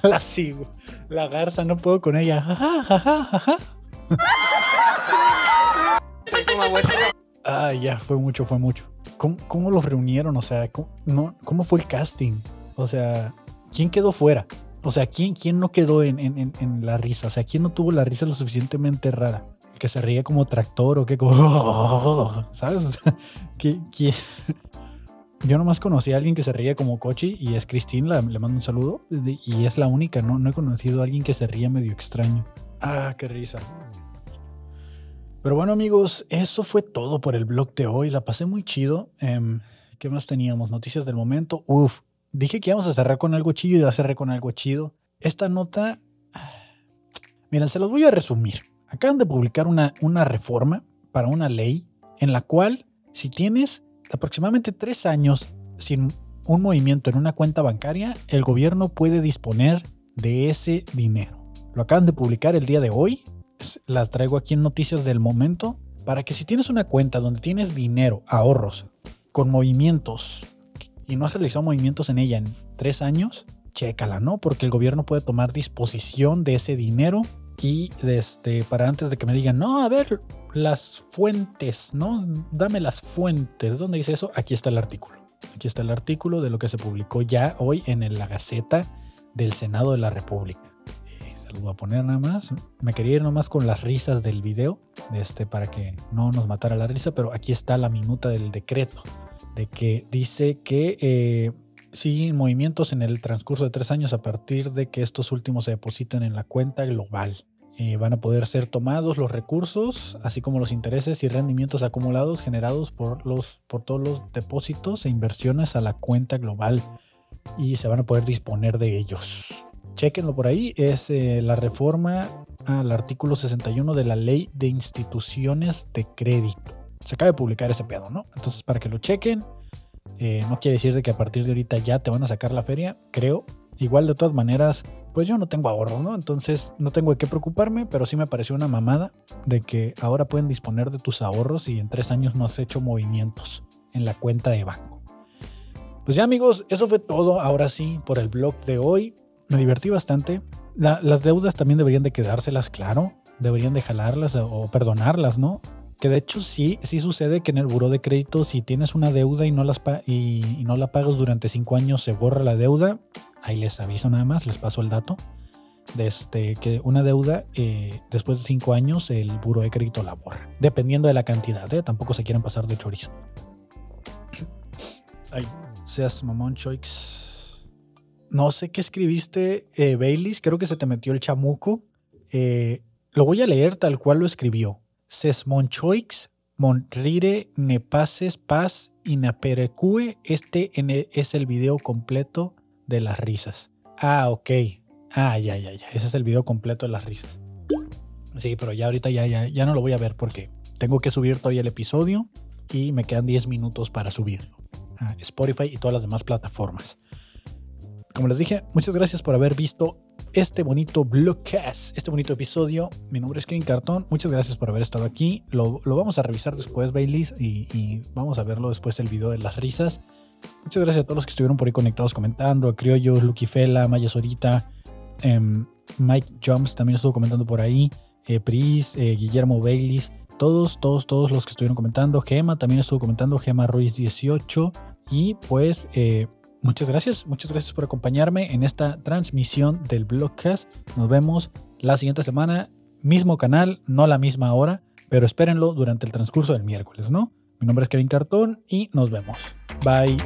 La sigo. La garza, no puedo con ella. Ah, ya, fue mucho, fue mucho. ¿Cómo, cómo los reunieron? O sea, ¿cómo, no, ¿cómo fue el casting? O sea, ¿quién quedó fuera? O sea, ¿quién, quién no quedó en, en- en- la risa? O sea, ¿quién no tuvo la risa lo suficientemente rara? ¿El que se ríe como tractor o qué? Como, ¿Sabes? O sea, ¿qué- quién? Yo nomás conocí a alguien que se ríe como Cochi y es Cristina, la- le mando un saludo. Y es la única, ¿no? No he conocido a alguien que se ría medio extraño. Ah, qué risa. Pero bueno, amigos, eso fue todo por el blog de hoy. La pasé muy chido. Em, ¿Qué más teníamos? Noticias del momento. Uf, dije que íbamos a cerrar con algo chido y ya cerré con algo chido. Esta nota. Miren, se los voy a resumir. Acaban de publicar una, una reforma para una ley en la cual, si tienes aproximadamente tres años sin un movimiento en una cuenta bancaria, el gobierno puede disponer de ese dinero. Lo acaban de publicar el día de hoy la traigo aquí en noticias del momento para que si tienes una cuenta donde tienes dinero, ahorros, con movimientos y no has realizado movimientos en ella en tres años, chécala, ¿no? Porque el gobierno puede tomar disposición de ese dinero y este, para antes de que me digan, no, a ver, las fuentes, ¿no? Dame las fuentes. ¿Dónde dice eso? Aquí está el artículo. Aquí está el artículo de lo que se publicó ya hoy en la Gaceta del Senado de la República. Eh, a poner nada más. Me quería ir nomás con las risas del video, este, para que no nos matara la risa, pero aquí está la minuta del decreto, de que dice que eh, siguen movimientos en el transcurso de tres años a partir de que estos últimos se depositen en la cuenta global. Eh, van a poder ser tomados los recursos, así como los intereses y rendimientos acumulados generados por, los, por todos los depósitos e inversiones a la cuenta global y se van a poder disponer de ellos. Chequenlo por ahí, es eh, la reforma al artículo 61 de la Ley de Instituciones de Crédito. Se acaba de publicar ese pedo, ¿no? Entonces, para que lo chequen, eh, no quiere decir de que a partir de ahorita ya te van a sacar la feria, creo. Igual de todas maneras, pues yo no tengo ahorro, ¿no? Entonces no tengo de qué preocuparme, pero sí me pareció una mamada de que ahora pueden disponer de tus ahorros y en tres años no has hecho movimientos en la cuenta de banco. Pues ya amigos, eso fue todo ahora sí por el blog de hoy. Me divertí bastante. La- las deudas también deberían de quedárselas, claro. Deberían de jalarlas o, perdonarlas, ¿no? Que de hecho sí, sí sucede que en el buró de crédito, si tienes una deuda y no la pagas durante cinco años, se borra la deuda. Ahí les aviso nada más, les paso el dato. De este, que una deuda, eh, después de cinco años, el buró de crédito la borra. Dependiendo de la cantidad, ¿eh? Tampoco se quieren pasar de chorizo. Ay, seas mamón, choix. No sé qué escribiste, eh, Baileys. Creo que se te metió el chamuco. Eh, lo voy a leer tal cual lo escribió. Sesmonchoix, monrire, nepases, paz, inaperecue. Este es el video completo de las risas. Ah, ok. Ah, ya, ya, ya. Ese es el video completo de las risas. Sí, pero ya ahorita ya, ya, ya no lo voy a ver porque tengo que subir todavía el episodio y me quedan 10 minutos para subirlo a Spotify y todas las demás plataformas. Como les dije, muchas gracias por haber visto este bonito blogcast, este bonito episodio. Mi nombre es Kevin Cartón. Muchas gracias por haber estado aquí. Lo, lo vamos a revisar después, Baileys, y, y, vamos a verlo después el video de las risas. Muchas gracias a todos los que estuvieron por ahí conectados comentando, a Criollo, Lucky Fela, Maya Sorita, eh, Mike Jumps también estuvo comentando por ahí, eh, Pris, eh, Guillermo Baileys, todos, todos, todos los que estuvieron comentando. Gema también estuvo comentando, Gema Ruiz 18. Y pues eh, muchas gracias, muchas gracias por acompañarme en esta transmisión del blogcast. Nos vemos la siguiente semana, mismo canal, no la misma hora, pero espérenlo durante el transcurso del miércoles, ¿no? Mi nombre es Kevin Cartón y nos vemos. Bye.